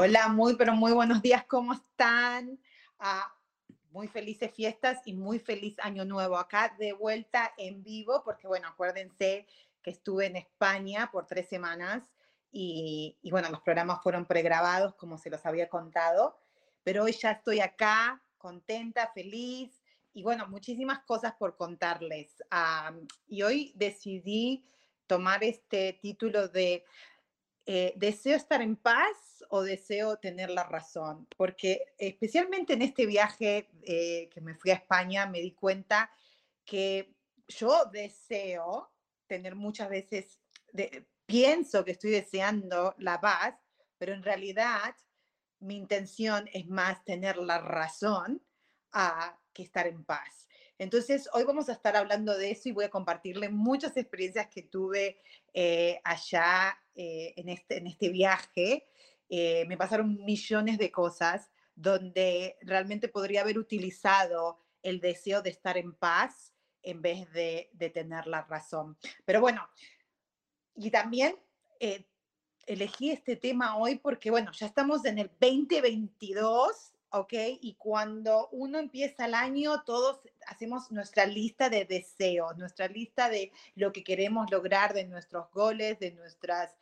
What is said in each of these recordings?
Hola, muy, pero muy buenos días, ¿cómo están? Ah, muy felices fiestas y muy feliz año nuevo. Acá de vuelta en vivo, porque bueno, acuérdense que estuve en España por tres semanas y, y bueno, los programas fueron pregrabados, como se los había contado, pero hoy ya estoy acá, contenta, feliz y bueno, muchísimas cosas por contarles. Ah, y hoy decidí tomar este título de eh, deseo estar en paz o deseo tener la razón, porque especialmente en este viaje eh, que me fui a España me di cuenta que yo deseo tener muchas veces, pienso que estoy deseando la paz, pero en realidad mi intención es más tener la razón a que estar en paz. Entonces, hoy vamos a estar hablando de eso y voy a compartirle muchas experiencias que tuve eh, allá eh, en, este, en este viaje. Eh, me pasaron millones de cosas donde realmente podría haber utilizado el deseo de estar en paz en vez de, tener la razón. Pero bueno, y también elegí este tema hoy porque, bueno, ya estamos en el 2022 ¿ok? Y cuando uno empieza el año, todos hacemos nuestra lista de deseos, nuestra lista de lo que queremos lograr, de nuestros goles, de nuestras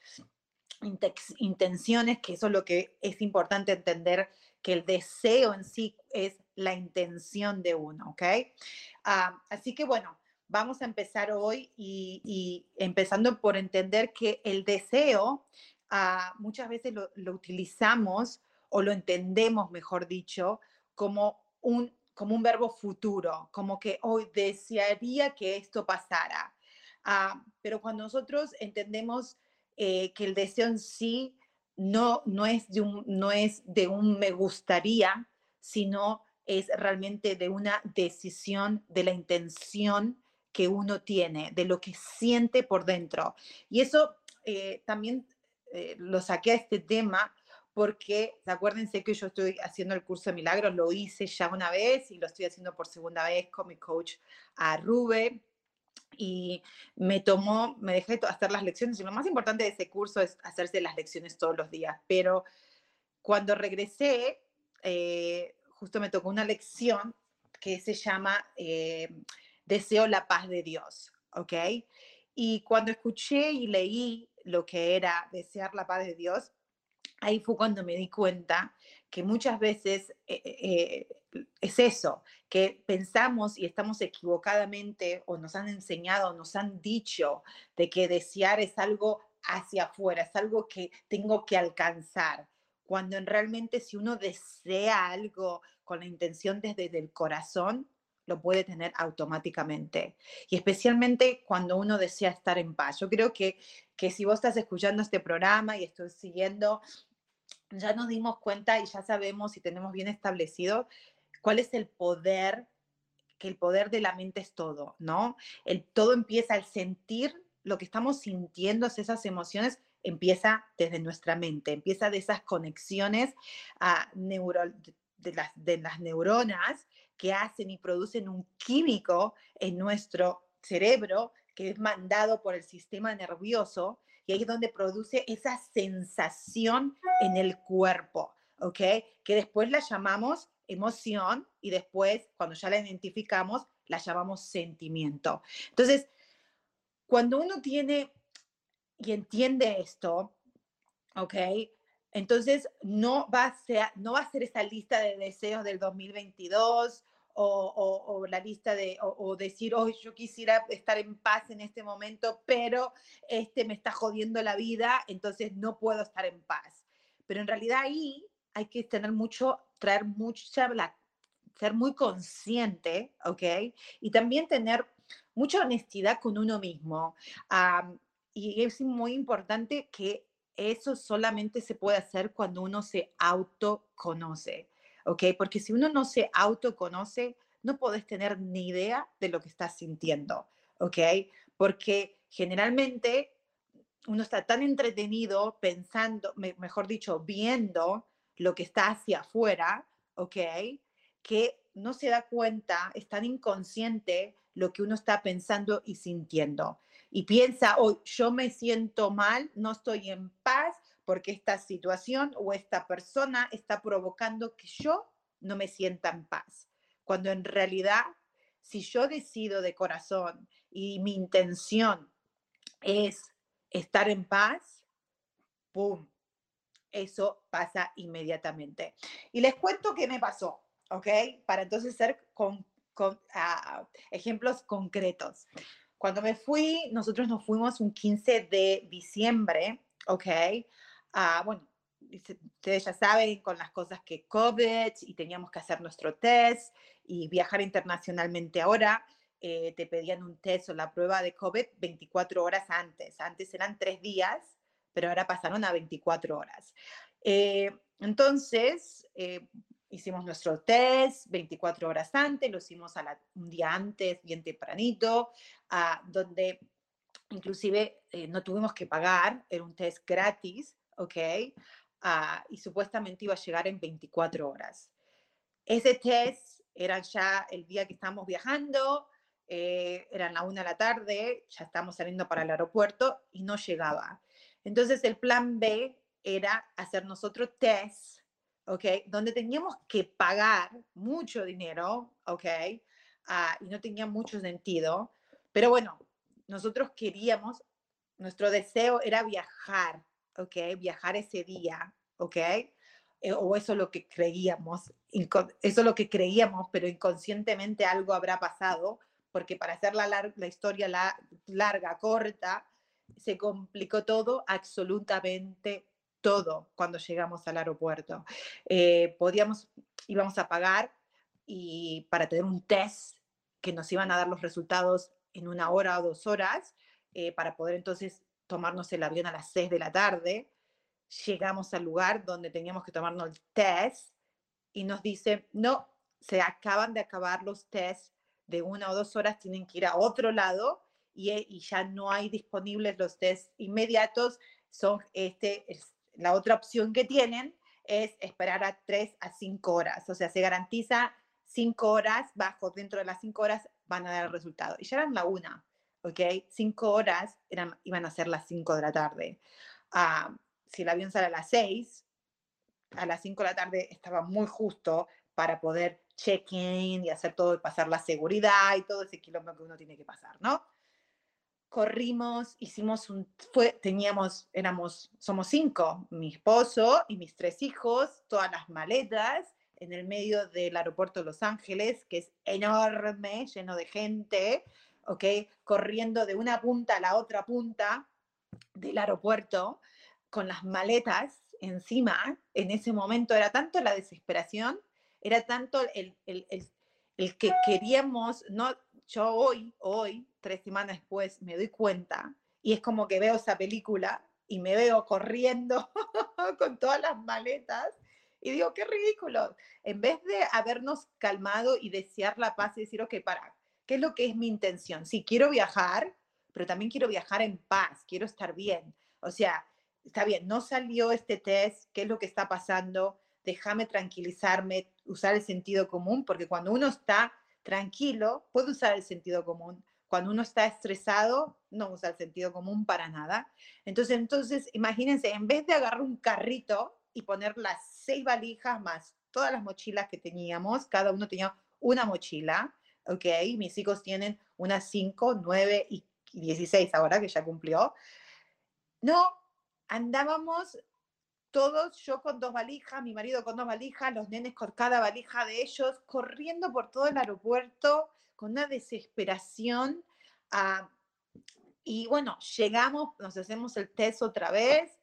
intenciones, que eso es lo que es importante entender, que el deseo en sí es la intención de uno, ¿ok? Ah, así que bueno, vamos a empezar hoy y, empezando por entender que el deseo ah, muchas veces lo, utilizamos o lo entendemos, mejor dicho, como un, como un verbo futuro, como que hoy desearía que esto pasara. Ah, pero cuando nosotros entendemos eh, que el deseo en sí no, no, es de un, no es de un me gustaría, sino es realmente de una decisión, de la intención que uno tiene, de lo que siente por dentro. Y eso eh, también eh, lo saqué a este tema porque acuérdense que yo estoy haciendo el curso de milagros, lo hice ya una vez y lo estoy haciendo por segunda vez con mi coach a Rube. Y me tomó, me dejé hacer las lecciones y lo más importante de ese curso es hacerse las lecciones todos los días. Pero cuando regresé, eh, justo me tocó una lección que se llama eh, Deseo la paz de Dios, ¿ok? Y cuando escuché y leí lo que era desear la paz de Dios, ahí fue cuando me di cuenta que muchas veces eh, es eso, que pensamos y estamos equivocadamente o nos han enseñado, nos han dicho de que desear es algo hacia afuera, es algo que tengo que alcanzar, cuando en realmente si uno desea algo con la intención desde el corazón, lo puede tener automáticamente. Y especialmente cuando uno desea estar en paz. Yo creo que, que si vos estás escuchando este programa y estoy siguiendo ya nos dimos cuenta y ya sabemos y tenemos bien establecido cuál es el poder, que el poder de la mente es todo, ¿no? El todo empieza al sentir lo que estamos sintiendo, esas emociones, empieza desde nuestra mente, empieza de esas conexiones a de, las, de las neuronas que hacen y producen un químico en nuestro cerebro que es mandado por el sistema nervioso y ahí es donde produce esa sensación en el cuerpo, ¿ok? Que después la llamamos emoción y después, cuando ya la identificamos, la llamamos sentimiento. Entonces, cuando uno tiene y entiende esto, ¿ok? Entonces, no va a ser, no va a ser esa lista de deseos del 2022 o, la lista de, o, decir, hoy yo quisiera estar en paz en este momento, pero este me está jodiendo la vida, entonces no puedo estar en paz. Pero en realidad ahí hay que tener mucho, traer mucha, ser muy consciente, ¿ok? Y también tener mucha honestidad con uno mismo. y es muy importante que eso solamente se puede hacer cuando uno se autoconoce. ¿ok? Porque si uno no se autoconoce, no podés tener ni idea de lo que estás sintiendo, ¿ok? Porque generalmente uno está tan entretenido pensando, mejor dicho, viendo lo que está hacia afuera, ¿ok? Que no se da cuenta, es tan inconsciente lo que uno está pensando y sintiendo. Y piensa, hoy yo me siento mal, no estoy en paz, porque esta situación o esta persona está provocando que yo no me sienta en paz. Cuando en realidad, si yo decido de corazón y mi intención es estar en paz, ¡pum! Eso pasa inmediatamente. Y les cuento qué me pasó, ¿ok? Para entonces ser con, ah, ejemplos concretos. Cuando me fui, nosotros nos fuimos un 15 de diciembre, ¿ok? bueno, ustedes ya saben, con las cosas que COVID y teníamos que hacer nuestro test y viajar internacionalmente ahora, eh, te pedían un test o la prueba de COVID 24 horas antes. Antes eran tres días, pero ahora pasaron a 24 horas. Eh, entonces, eh, hicimos nuestro test 24 horas antes, lo hicimos a un día antes, bien tempranito, a donde inclusive no tuvimos que pagar, era un test gratis ¿ok? Ah, y supuestamente iba a llegar en 24 horas. Ese test era ya el día que estábamos viajando, eh, eran la una de la tarde, ya estábamos saliendo para el aeropuerto y no llegaba. Entonces el plan B era hacer nosotros test, ¿ok? Donde teníamos que pagar mucho dinero, ¿ok? Ah, y no tenía mucho sentido. Pero bueno, nosotros queríamos, nuestro deseo era viajar, ¿ok? Viajar ese día, ¿ok? Eh, o eso es lo que creíamos, eso es lo que creíamos, pero inconscientemente algo habrá pasado, porque para hacer la, la historia la, larga, corta, se complicó todo, absolutamente todo, cuando llegamos al aeropuerto. Eh, podíamos, íbamos a pagar y para tener un test que nos iban a dar los resultados en una hora o dos horas, eh, para poder entonces tomarnos el avión a las 6 de la tarde, llegamos al lugar donde teníamos que tomarnos el test y nos dicen, no, se acaban de acabar los tests de una o dos horas, tienen que ir a otro lado y, eh, y ya no hay disponibles los tests inmediatos, son este, la otra opción que tienen es esperar a 3 a 5 horas, o sea, se garantiza 5 horas, bajo dentro de las 5 horas van a dar el resultado. Y ya eran la una. ¿ok? Cinco horas eran, iban a ser las cinco de la tarde. Ah, si el avión sale a las seis, a las cinco de la tarde estaba muy justo para poder check-in y hacer todo y pasar la seguridad y todo ese kilómetro que uno tiene que pasar, ¿no? Corrimos, hicimos un, fue, teníamos, éramos, somos cinco, mi esposo y mis tres hijos, todas las maletas en el medio del aeropuerto de Los Ángeles, que es enorme, lleno de gente, ¿ok? Corriendo de una punta a la otra punta del aeropuerto con las maletas encima, en ese momento era tanto la desesperación, era tanto el, el, el, el que queríamos, no, yo hoy, hoy, tres semanas después, me doy cuenta y es como que veo esa película y me veo corriendo con todas las maletas y digo, qué ridículo. En vez de habernos calmado y desear la paz y decir, ok, para, ¿Qué es lo que es mi intención? Sí, quiero viajar, pero también quiero viajar en paz, quiero estar bien. O sea, está bien, no salió este test, ¿qué es lo que está pasando? Déjame tranquilizarme, usar el sentido común, porque cuando uno está tranquilo, puede usar el sentido común. Cuando uno está estresado, no usa el sentido común para nada. Entonces, entonces, imagínense, en vez de agarrar un carrito y poner las seis valijas más todas las mochilas que teníamos, cada uno tenía una mochila, ¿ok? Mis hijos tienen unas 5, 9 y 16 ahora que ya cumplió. No, andábamos todos, yo con dos valijas, mi marido con dos valijas, los nenes con cada valija de ellos, corriendo por todo el aeropuerto con una desesperación. Ah, y bueno, llegamos, nos hacemos el test otra vez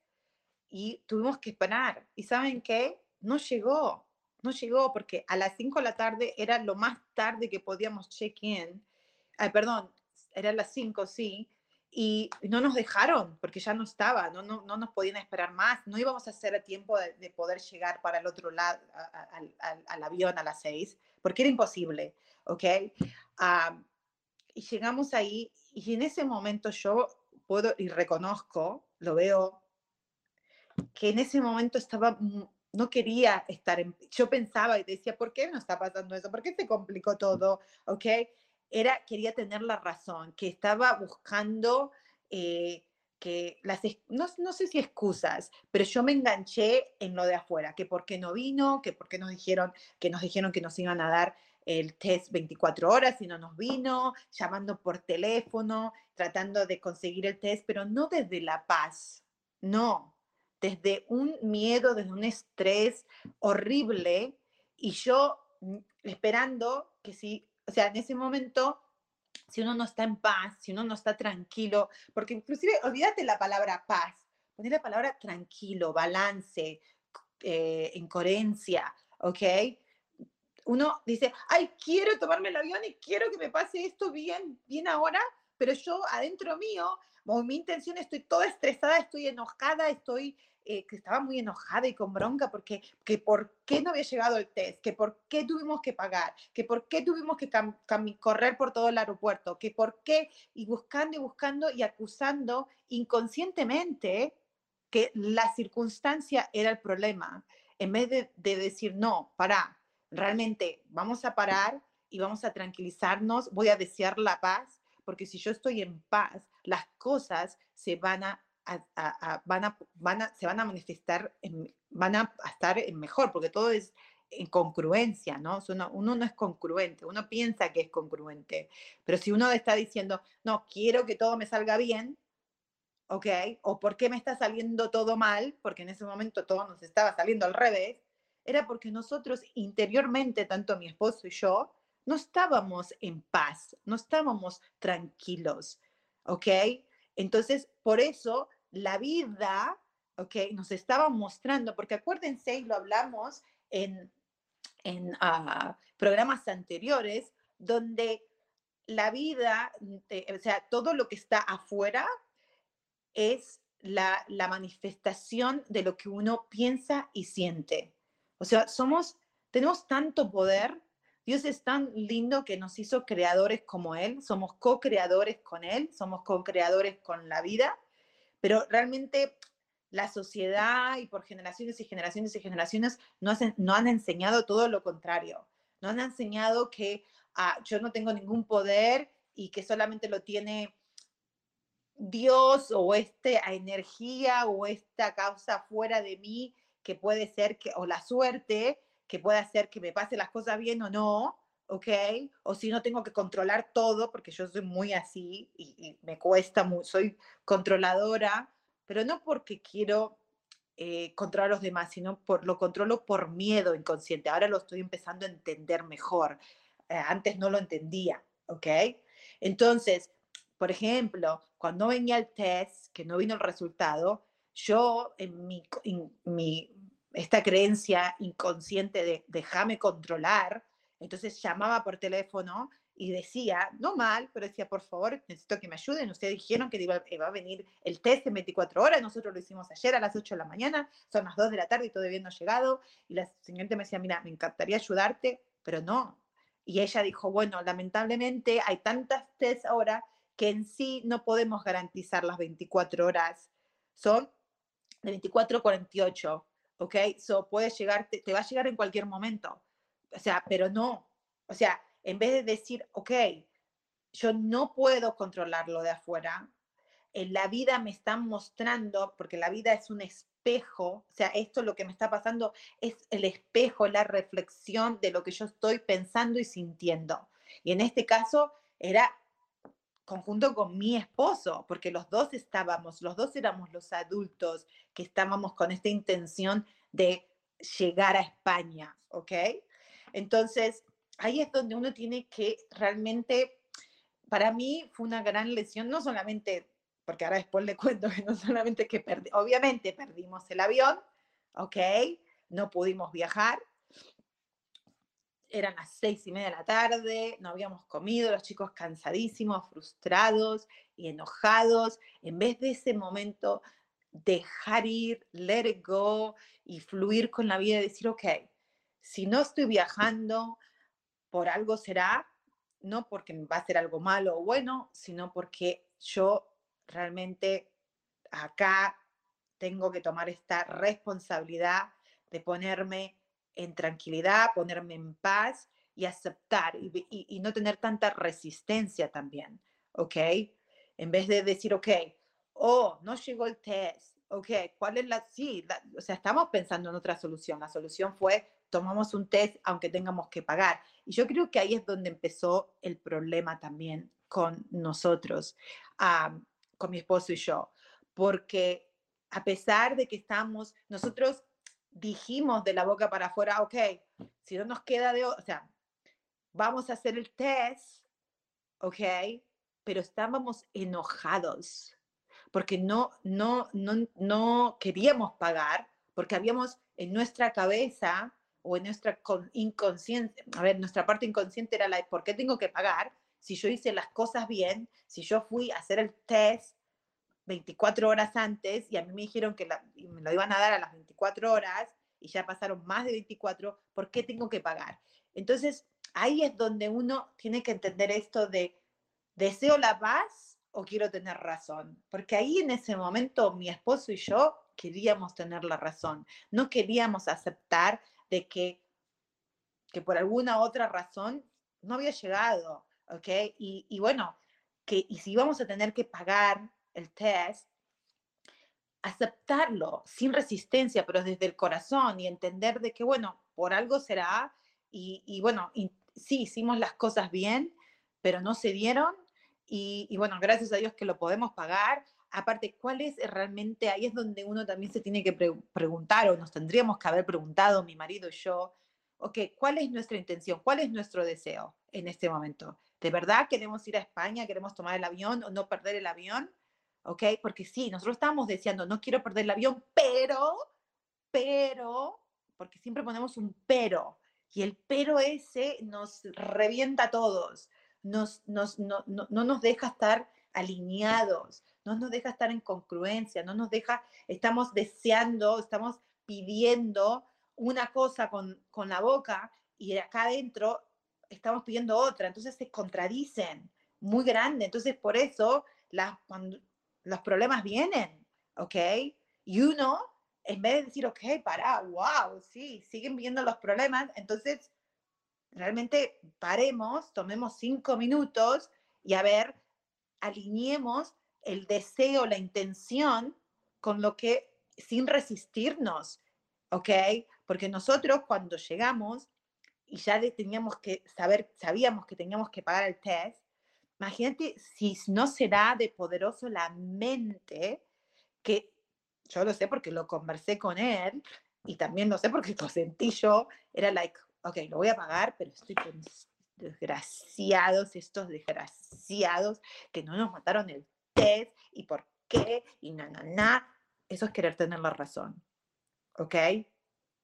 y tuvimos que esperar. ¿Y saben qué? No llegó, no llegó porque a las 5 de la tarde era lo más tarde que podíamos check-in. Perdón, era las 5, sí. Y no nos dejaron porque ya no estaba, no, no, no nos podían esperar más. No íbamos a hacer a tiempo de, poder llegar para el otro lado, al avión a las 6, porque era imposible, ¿ok? Ah, y llegamos ahí y en ese momento yo puedo y reconozco, lo veo, que en ese momento estaba, no quería estar en, yo pensaba y decía, ¿por qué no está pasando eso? ¿Por qué se complicó todo? ¿Ok? Era, quería tener la razón, que estaba buscando eh, que las, no, no, sé si excusas, pero yo me enganché en lo de afuera, que por qué no vino, que por qué nos dijeron que nos dijeron que nos iban a dar el test 24 horas y no nos vino, llamando por teléfono, tratando de conseguir el test, pero no desde la paz, no, desde un miedo, desde un estrés horrible y yo mm, esperando que si, o sea, en ese momento, si uno no está en paz, si uno no está tranquilo, porque inclusive olvídate la palabra paz, poner la palabra tranquilo, balance, eh, en coherencia, ¿ok? Uno dice, ay, quiero tomarme el avión y quiero que me pase esto bien, bien ahora, pero yo adentro mío, con mi intención, estoy toda estresada, estoy enojada, estoy, eh, que estaba muy enojada y con bronca porque, que por qué no había llegado el test, que por qué tuvimos que pagar, que por qué tuvimos que correr por todo el aeropuerto, que por qué, y buscando y buscando y acusando inconscientemente que la circunstancia era el problema, en vez de, de decir, no, para, realmente vamos a parar y vamos a tranquilizarnos, voy a desear la paz, porque si yo estoy en paz, las cosas se van a, van a, van a, se van a manifestar, van a estar en mejor, porque todo es en congruencia, ¿no? Uno, uno, no es congruente, uno piensa que es congruente, pero si uno está diciendo, no, quiero que todo me salga bien, ¿ok? O ¿por qué me está saliendo todo mal? Porque en ese momento todo nos estaba saliendo al revés, era porque nosotros interiormente, tanto mi esposo y yo, no estábamos en paz, no estábamos tranquilos, ¿ok? Entonces, por eso la vida, ¿ok? Nos estaba mostrando, porque acuérdense, lo hablamos en, en ah, programas anteriores, donde la vida, o sea, todo lo que está afuera es la, la manifestación de lo que uno piensa y siente. O sea, somos, tenemos tanto poder. Dios es tan lindo que nos hizo creadores como Él, somos co-creadores con Él, somos co-creadores con la vida, pero realmente la sociedad y por generaciones y generaciones y generaciones no, hacen, no han enseñado todo lo contrario. No han enseñado que ah, yo no tengo ningún poder y que solamente lo tiene Dios o esta energía o esta causa fuera de mí que puede ser que, o la suerte, que puede hacer que me pase las cosas bien o no, ¿ok? O si no tengo que controlar todo, porque yo soy muy así y, me cuesta, muy, soy controladora, pero no porque quiero eh, controlar a los demás, sino por lo controlo por miedo inconsciente. Ahora lo estoy empezando a entender mejor. Eh, antes no lo entendía, ¿ok? Entonces, por ejemplo, cuando venía el test, que no vino el resultado, yo en mi, esta creencia inconsciente de déjame controlar, entonces llamaba por teléfono y decía, no mal, pero decía, por favor, necesito que me ayuden. Ustedes dijeron que iba, a venir el test en 24 horas, nosotros lo hicimos ayer a las 8 de la mañana, son las 2 de la tarde y todavía no ha llegado. Y la señorita me decía, mira, me encantaría ayudarte, pero no. Y ella dijo, bueno, lamentablemente hay tantas tests ahora que en sí no podemos garantizar las 24 horas. Son de 24 a 48, ¿ok? So puede llegar, te, va a llegar en cualquier momento. O sea, pero no. O sea, en vez de decir, ok, yo no puedo controlarlo de afuera, en la vida me están mostrando, porque la vida es un espejo, o sea, esto lo que me está pasando es el espejo, la reflexión de lo que yo estoy pensando y sintiendo. Y en este caso era conjunto con mi esposo, porque los dos estábamos, los dos éramos los adultos que estábamos con esta intención de llegar a España, ¿ok? Entonces, ahí es donde uno tiene que realmente, para mí fue una gran lesión, no solamente, porque ahora después le cuento que no solamente que perdí, obviamente perdimos el avión, ¿ok? No pudimos viajar, eran las seis y media de la tarde, no habíamos comido, los chicos cansadísimos, frustrados y enojados. En vez de ese momento, dejar ir, let it go y fluir con la vida y decir, ok, si no estoy viajando, por algo será, no porque va a ser algo malo o bueno, sino porque yo realmente acá tengo que tomar esta responsabilidad de ponerme en tranquilidad, ponerme en paz y aceptar y, no tener tanta resistencia también, ¿ok? En vez de decir, ok, oh, no llegó el test, ok, ¿cuál es la, sí, o sea, estamos pensando en otra solución. La solución fue, tomamos un test aunque tengamos que pagar. Y yo creo que ahí es donde empezó el problema también con nosotros, con mi esposo y yo, porque a pesar de que estamos, nosotros dijimos de la boca para afuera, ok, si no nos queda de, o sea, vamos a hacer el test, ok, pero estábamos enojados porque no, no, no, no queríamos pagar, porque habíamos en nuestra cabeza o en nuestra inconsciente, a ver, nuestra parte inconsciente era la ¿por qué tengo que pagar? Si yo hice las cosas bien, si yo fui a hacer el test 24 horas antes y a mí me dijeron que me lo iban a dar a las 24 horas y ya pasaron más de 24, ¿por qué tengo que pagar? Entonces, ahí es donde uno tiene que entender esto de deseo la paz o quiero tener razón, porque ahí en ese momento mi esposo y yo queríamos tener la razón, no queríamos aceptar de que, que por alguna otra razón no había llegado, ¿ok? Y, bueno, que y si íbamos a tener que pagar el test, aceptarlo sin resistencia, pero desde el corazón y entender de que, bueno, por algo será y, bueno, sí, hicimos las cosas bien, pero no se dieron y, y, bueno, gracias a Dios que lo podemos pagar. Aparte, ¿cuál es realmente? Ahí es donde uno también se tiene que preguntar o nos tendríamos que haber preguntado, mi marido y yo, ok, ¿cuál es nuestra intención? ¿Cuál es nuestro deseo en este momento? ¿De verdad queremos ir a España? ¿Queremos tomar el avión o no perder el avión? ¿Ok? Porque sí, nosotros estamos diciendo, no quiero perder el avión, pero, pero, porque siempre ponemos un pero, y el pero ese nos revienta a todos, nos, nos, no, no, no nos deja estar alineados, no nos deja estar en congruencia, no nos deja, estamos deseando, estamos pidiendo una cosa con, con la boca y acá adentro estamos pidiendo otra, entonces se contradicen muy grande, entonces por eso las, cuando, los problemas vienen, ¿ok? Y uno, en vez de decir, ok, para, wow, sí, siguen viendo los problemas, entonces realmente paremos, tomemos cinco minutos y a ver, alineemos el deseo, la intención con lo que, sin resistirnos, ¿ok? Porque nosotros cuando llegamos y ya teníamos que saber, sabíamos que teníamos que pagar el test, Imagínate si no será de poderoso la mente, que yo lo sé porque lo conversé con él y también lo sé porque lo sentí yo, era like, ok, lo voy a pagar, pero estoy con desgraciados, estos desgraciados que no nos mataron el test y por qué y na, na, na. Eso es querer tener la razón, ¿ok?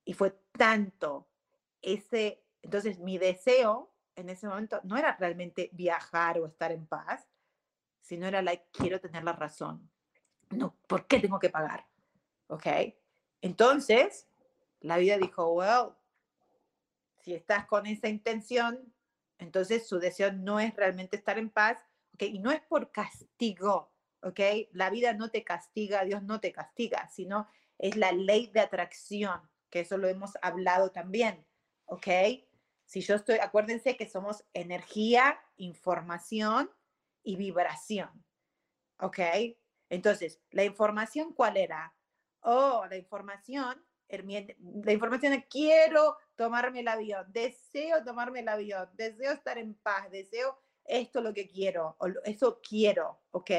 Y fue tanto ese, entonces mi deseo en ese momento no era realmente viajar o estar en paz, sino era like, quiero tener la razón. No, ¿por qué tengo que pagar? ¿Ok? Entonces, la vida dijo, well, si estás con esa intención, entonces su deseo no es realmente estar en paz, ¿ok? Y no es por castigo, ¿ok? La vida no te castiga, Dios no te castiga, sino es la ley de atracción, que eso lo hemos hablado también, ¿ok? Si yo estoy, acuérdense que somos energía, información y vibración. ¿Ok? Entonces, ¿la información cuál era? Oh, la información, la información es quiero tomarme el avión, deseo tomarme el avión, deseo estar en paz, deseo esto es lo que quiero, o eso quiero, ¿ok?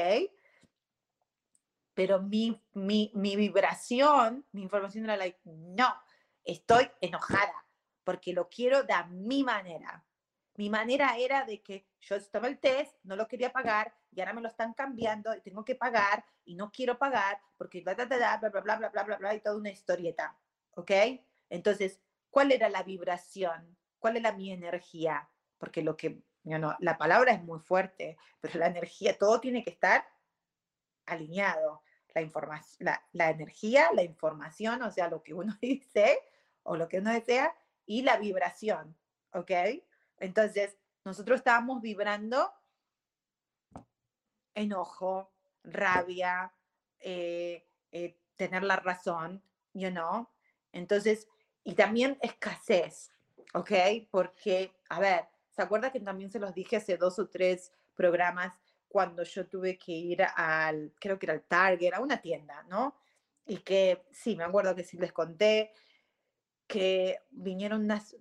Pero mi, mi, mi vibración, mi información era like, no, estoy enojada porque lo quiero de mi manera. Mi manera era de que yo estaba el test, no lo quería pagar y ahora me lo están cambiando y tengo que pagar y no quiero pagar porque bla, bla, bla, bla, bla, bla, bla, bla, bla, bla, y toda una historieta. ¿Ok? Entonces, ¿cuál era la vibración? ¿Cuál era mi energía? Porque lo que, no, la palabra es muy fuerte, pero la energía, todo tiene que estar alineado. La, la, la energía, la información, o sea, lo que uno dice o lo que uno desea, y la vibración, ¿ok? Entonces, nosotros estábamos vibrando enojo, rabia, eh, eh, tener la razón, you know. Entonces, y también escasez, ¿ok? Porque, a ver, ¿se acuerda que también se los dije hace dos o tres programas cuando yo tuve que ir al, creo que era el Target, a una tienda, ¿no? Y que, sí, me acuerdo que sí les conté que vinieron unas,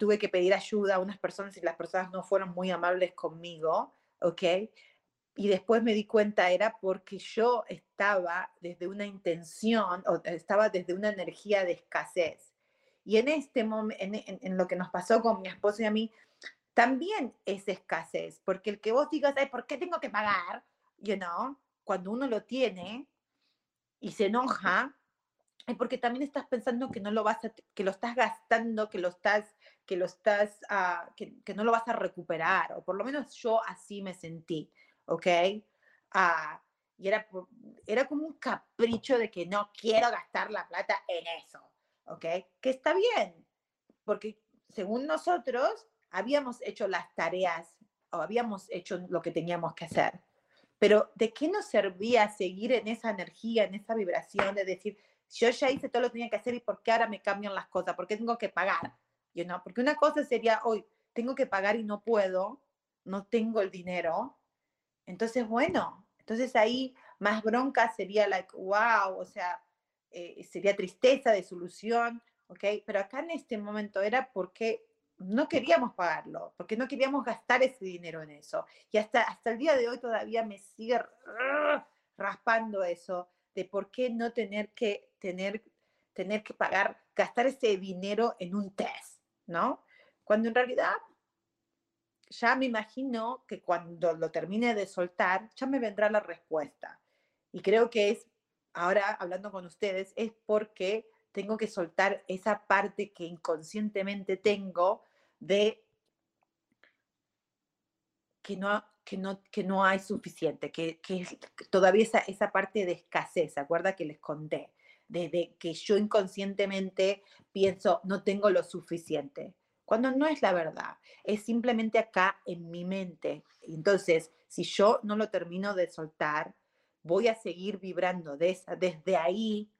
tuve que pedir ayuda a unas personas y las personas no fueron muy amables conmigo, ¿ok? Y después me di cuenta era porque yo estaba desde una intención o estaba desde una energía de escasez. Y en este momento, en, lo que nos pasó con mi esposo y a mí, también es escasez, porque el que vos digas, Ay, ¿por qué tengo que pagar? You know, cuando uno lo tiene y se enoja, es porque también estás pensando que no lo vas a, que lo estás gastando, que lo estás, que lo estás, uh, que, que, no lo vas a recuperar, o por lo menos yo así me sentí, ¿ok? Uh, y era, era como un capricho de que no quiero gastar la plata en eso, ¿ok? Que está bien, porque según nosotros habíamos hecho las tareas o habíamos hecho lo que teníamos que hacer. Pero ¿de qué nos servía seguir en esa energía, en esa vibración de decir, yo ya hice todo lo que tenía que hacer y por qué ahora me cambian las cosas, por qué tengo que pagar, you know? porque una cosa sería, hoy tengo que pagar y no puedo, no tengo el dinero, entonces bueno, entonces ahí más bronca sería like, wow, o sea, eh, sería tristeza, de solución, ¿ok? Pero acá en este momento era porque no queríamos pagarlo, porque no queríamos gastar ese dinero en eso. Y hasta, hasta el día de hoy todavía me sigue raspando eso, de por qué no tener que tener, tener que pagar, gastar ese dinero en un test, ¿no? Cuando en realidad ya me imagino que cuando lo termine de soltar, ya me vendrá la respuesta. Y creo que es, ahora hablando con ustedes, es porque tengo que soltar esa parte que inconscientemente tengo de que no, que no, que no hay suficiente, que, que todavía esa, esa parte de escasez, ¿se acuerda que les conté? Desde que yo inconscientemente pienso, no tengo lo suficiente, cuando no es la verdad, es simplemente acá en mi mente. Entonces, si yo no lo termino de soltar, voy a seguir vibrando desde ahí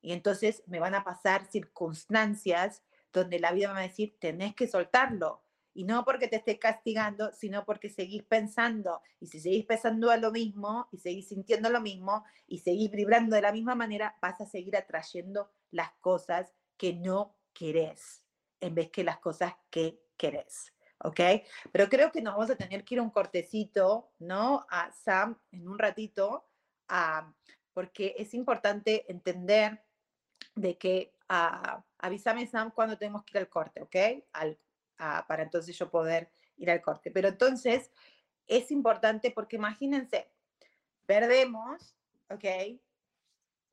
y entonces me van a pasar circunstancias donde la vida me va a decir, tenés que soltarlo, y no porque te esté castigando, sino porque seguís pensando. Y si seguís pensando a lo mismo y seguís sintiendo lo mismo y seguís vibrando de la misma manera, vas a seguir atrayendo las cosas que no querés en vez que las cosas que querés. ¿Ok? Pero creo que nos vamos a tener que ir un cortecito, ¿no? A Sam en un ratito, porque es importante entender de que uh, avísame Sam cuando tenemos que ir al corte, ¿ok? Al para entonces yo poder ir al corte. Pero entonces es importante porque imagínense, perdemos, ¿ok?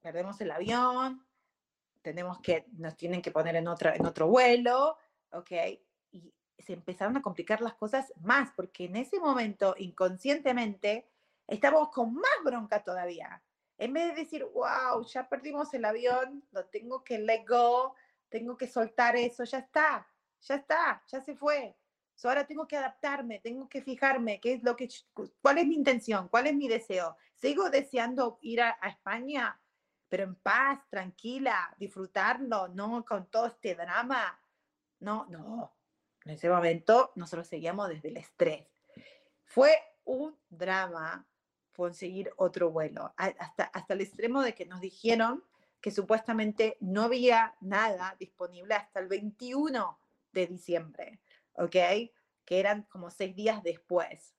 Perdemos el avión, tenemos que, nos tienen que poner en, otra, en otro vuelo, ¿ok? Y se empezaron a complicar las cosas más, porque en ese momento, inconscientemente, estábamos con más bronca todavía. En vez de decir, wow, ya perdimos el avión, lo tengo que let go, tengo que soltar eso, ya está ya está, ya se fue. ahora tengo que adaptarme, tengo que fijarme qué es lo que, cuál es mi intención, cuál es mi deseo. Sigo deseando ir a, España, pero en paz, tranquila, disfrutarlo, no con todo este drama. No, no. En ese momento nosotros seguíamos desde el estrés. Fue un drama conseguir otro vuelo, hasta, hasta el extremo de que nos dijeron que supuestamente no había nada disponible hasta el 21 de diciembre, ¿ok? Que eran como seis días después.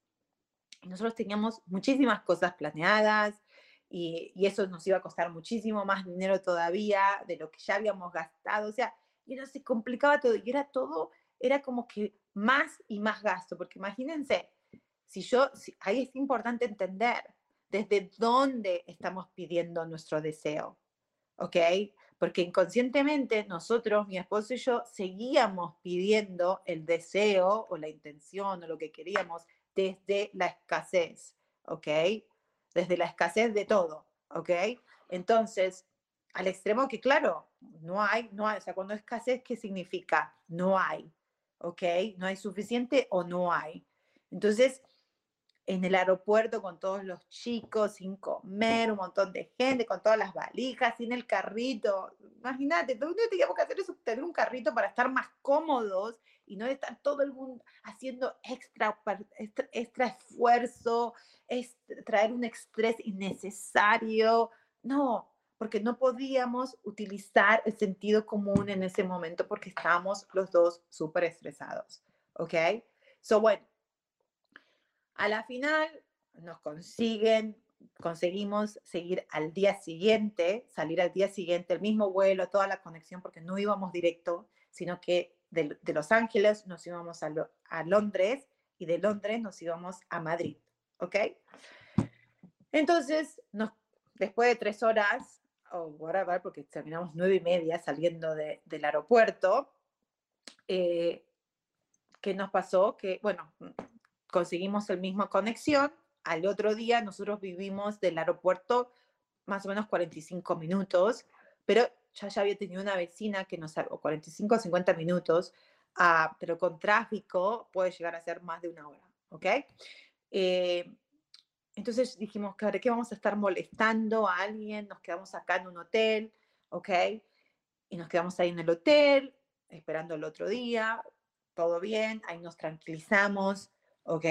nosotros teníamos muchísimas cosas planeadas y, y, eso nos iba a costar muchísimo más dinero todavía de lo que ya habíamos gastado. O sea, y no se complicaba todo y era todo, era como que más y más gasto, porque imagínense, si yo, ahí es importante entender desde dónde estamos pidiendo nuestro deseo, ¿ok? Porque inconscientemente nosotros, mi esposo y yo, seguíamos pidiendo el deseo o la intención o lo que queríamos desde la escasez, ¿ok? Desde la escasez de todo, ¿ok? Entonces, al extremo que, claro, no hay, no hay, o sea, cuando escasez, ¿qué significa? No hay, ¿ok? No hay suficiente o no hay. Entonces, en el aeropuerto con todos los chicos, sin comer, un montón de gente, con todas las valijas, sin el carrito. Imagínate, lo que teníamos que hacer es tener un carrito para estar más cómodos y no estar todo el mundo haciendo extra, extra, esfuerzo, es traer un estrés innecesario. No, porque no podíamos utilizar el sentido común en ese momento porque estábamos los dos súper estresados. ¿Ok? So, bueno, a la final nos consiguen, conseguimos seguir al día siguiente, salir al día siguiente, el mismo vuelo, toda la conexión, porque no íbamos directo, sino que de, Los Ángeles nos íbamos a, a, Londres y de Londres nos íbamos a Madrid, ¿ok? Entonces, después de tres horas, o whatever, porque terminamos nueve y media saliendo de, del aeropuerto, eh, ¿qué nos pasó? Que, bueno, conseguimos el misma conexión. Al otro día nosotros vivimos del aeropuerto más o menos 45 minutos, pero ya, ya había tenido una vecina que nos, o 45 o 50 minutos, uh, pero con tráfico puede llegar a ser más de una hora, ¿ok? Eh, entonces dijimos, ¿qué ¿qué vamos a estar molestando a alguien? Nos quedamos acá en un hotel, ¿ok? Y nos quedamos ahí en el hotel, esperando el otro día, todo bien, ahí nos tranquilizamos, ¿ok?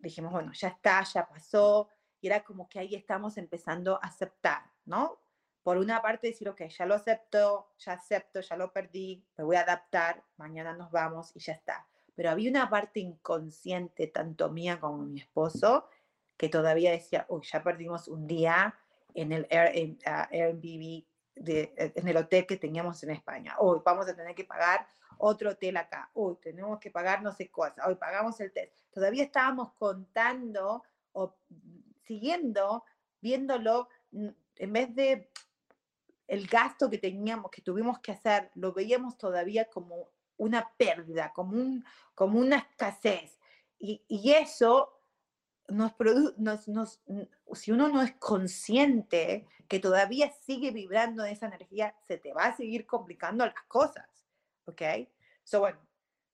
Dijimos, bueno, ya está, ya pasó, y era como que ahí estamos empezando a aceptar, ¿no? Por una parte decir, ok, ya lo acepto, ya acepto, ya lo perdí, me voy a adaptar, mañana nos vamos y ya está. Pero había una parte inconsciente, tanto mía como mi esposo, que todavía decía, uy, ya perdimos un día en el ah, Airbnb, de, eh, en el hotel que teníamos en España. Hoy vamos a tener que pagar otro hotel acá, uy, tenemos que pagar no sé cosa, hoy pagamos el test. Todavía estábamos contando o siguiendo, viéndolo, en vez de el gasto que teníamos, que tuvimos que hacer, lo veíamos todavía como una pérdida, como, un, como una escasez. Y, y eso nos, nos, nos, si uno no es consciente que todavía sigue vibrando esa energía, se te va a seguir complicando las cosas. ¿ok? So, bueno,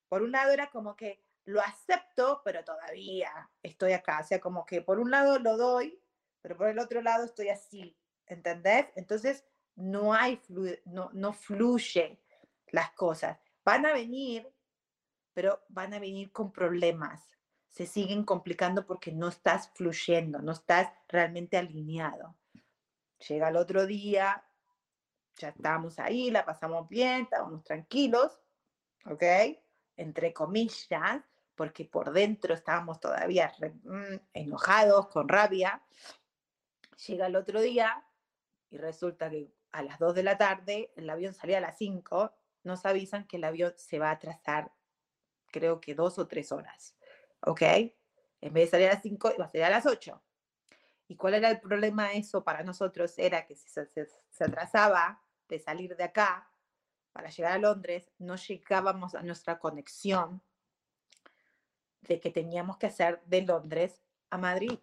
por un lado era como que lo acepto, pero todavía estoy acá. O sea, como que por un lado lo doy, pero por el otro lado estoy así, ¿entendés? Entonces, no hay, no, no fluye las cosas. Van a venir, pero van a venir con problemas. Se siguen complicando porque no estás fluyendo, no estás realmente alineado. Llega el otro día, ya estábamos ahí, la pasamos bien, estábamos tranquilos, ¿ok? Entre comillas, porque por dentro estábamos todavía mm, enojados, con rabia. Llega el otro día y resulta que a las 2 de la tarde, el avión salía a las 5, nos avisan que el avión se va a atrasar, creo que dos o tres horas, ¿ok? En vez de salir a las 5, iba a salir a las 8. ¿Y cuál era el problema de eso para nosotros? Era que si se, se, atrasaba de salir de acá para llegar a Londres, no llegábamos a nuestra conexión de que teníamos que hacer de Londres a Madrid.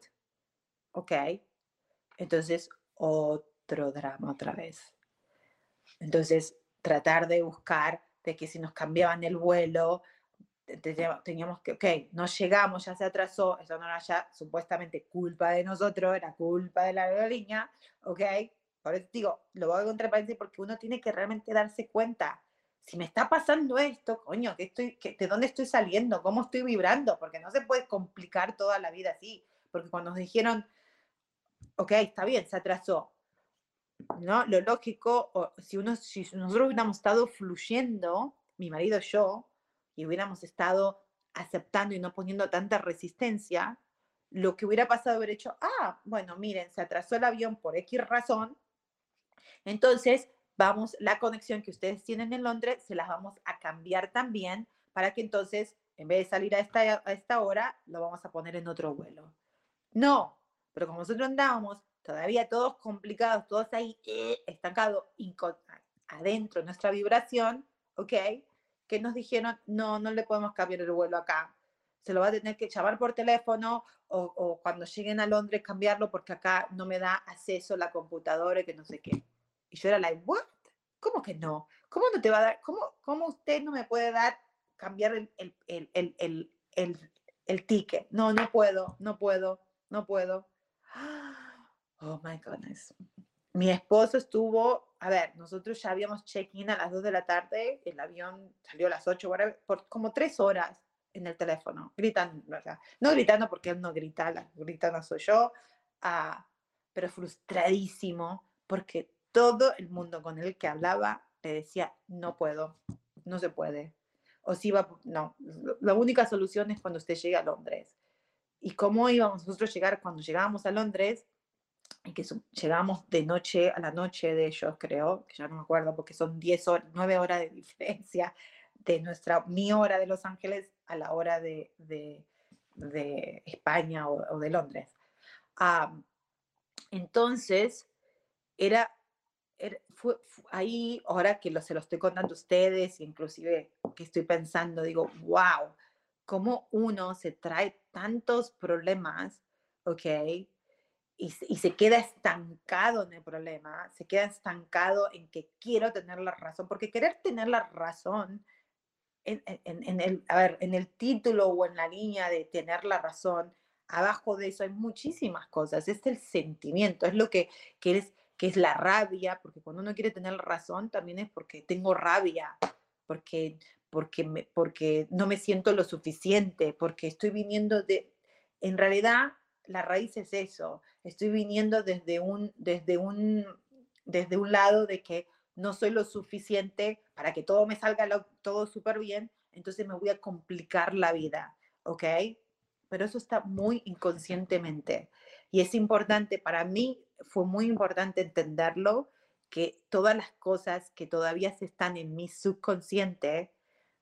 ¿Ok? Entonces, otro drama otra vez. Entonces, tratar de buscar de que si nos cambiaban el vuelo, teníamos que, ok, no llegamos, ya se atrasó, eso no era ya supuestamente culpa de nosotros, era culpa de la aerolínea, ok, por eso digo, lo voy a contra porque uno tiene que realmente darse cuenta, si me está pasando esto, coño, ¿qué estoy, ¿de dónde estoy saliendo? ¿Cómo estoy vibrando? Porque no se puede complicar toda la vida así, porque cuando nos dijeron, ok, está bien, se atrasó, ¿no? Lo lógico, o si, uno, si nosotros hubiéramos estado fluyendo, mi marido y yo, y hubiéramos estado aceptando y no poniendo tanta resistencia, lo que hubiera pasado haber hecho, ah, bueno, miren, se atrasó el avión por X razón, entonces vamos, la conexión que ustedes tienen en Londres, se las vamos a cambiar también para que entonces, en vez de salir a esta, a esta hora, lo vamos a poner en otro vuelo. No, pero como nosotros andábamos todavía todos complicados, todos ahí eh, estancados, adentro de nuestra vibración, ¿ok? Que nos dijeron, no, no le podemos cambiar el vuelo acá. Se lo va a tener que llamar por teléfono o, o cuando lleguen a Londres cambiarlo porque acá no me da acceso la computadora y que no sé qué. Y yo era like, ¿what? ¿Cómo que no? ¿Cómo no te va a dar? ¿Cómo, cómo usted no me puede dar, cambiar el, el, el, el, el ticket? No, no puedo, no puedo, no puedo. Oh my goodness. Mi esposo estuvo, a ver, nosotros ya habíamos check-in a las 2 de la tarde, el avión salió a las 8, por como tres horas en el teléfono, gritando, ¿verdad? No gritando porque él no grita, la gritando soy yo, ah, pero frustradísimo porque todo el mundo con el que hablaba le decía, no puedo, no se puede. O si va, no, la única solución es cuando usted llegue a Londres. ¿Y cómo íbamos nosotros a llegar cuando llegábamos a Londres? Y que llegamos de noche a la noche de ellos, creo, que ya no me acuerdo porque son 10 horas, 9 horas de diferencia de nuestra, mi hora de Los Ángeles a la hora de, de, de España o, de Londres. entonces, era fue, ahí, ahora que lo, se lo estoy contando a ustedes, inclusive que estoy pensando, digo, wow, cómo uno se trae tantos problemas, ¿ok? Y, y, se queda estancado en el problema, se queda estancado en que quiero tener la razón, porque querer tener la razón, en, en, en el, a ver, en el título o en la línea de tener la razón, abajo de eso hay muchísimas cosas, es el sentimiento, es lo que quieres que es la rabia, porque cuando uno quiere tener razón también es porque tengo rabia, porque, porque, me, porque no me siento lo suficiente, porque estoy viniendo de, en realidad la raíz es eso, estoy viniendo desde un, desde un, desde un lado de que no soy lo suficiente para que todo me salga todo súper bien, entonces me voy a complicar la vida, ¿ok? Pero eso está muy inconscientemente. Y es importante, para mí fue muy importante entenderlo, que todas las cosas que todavía se están en mi subconsciente,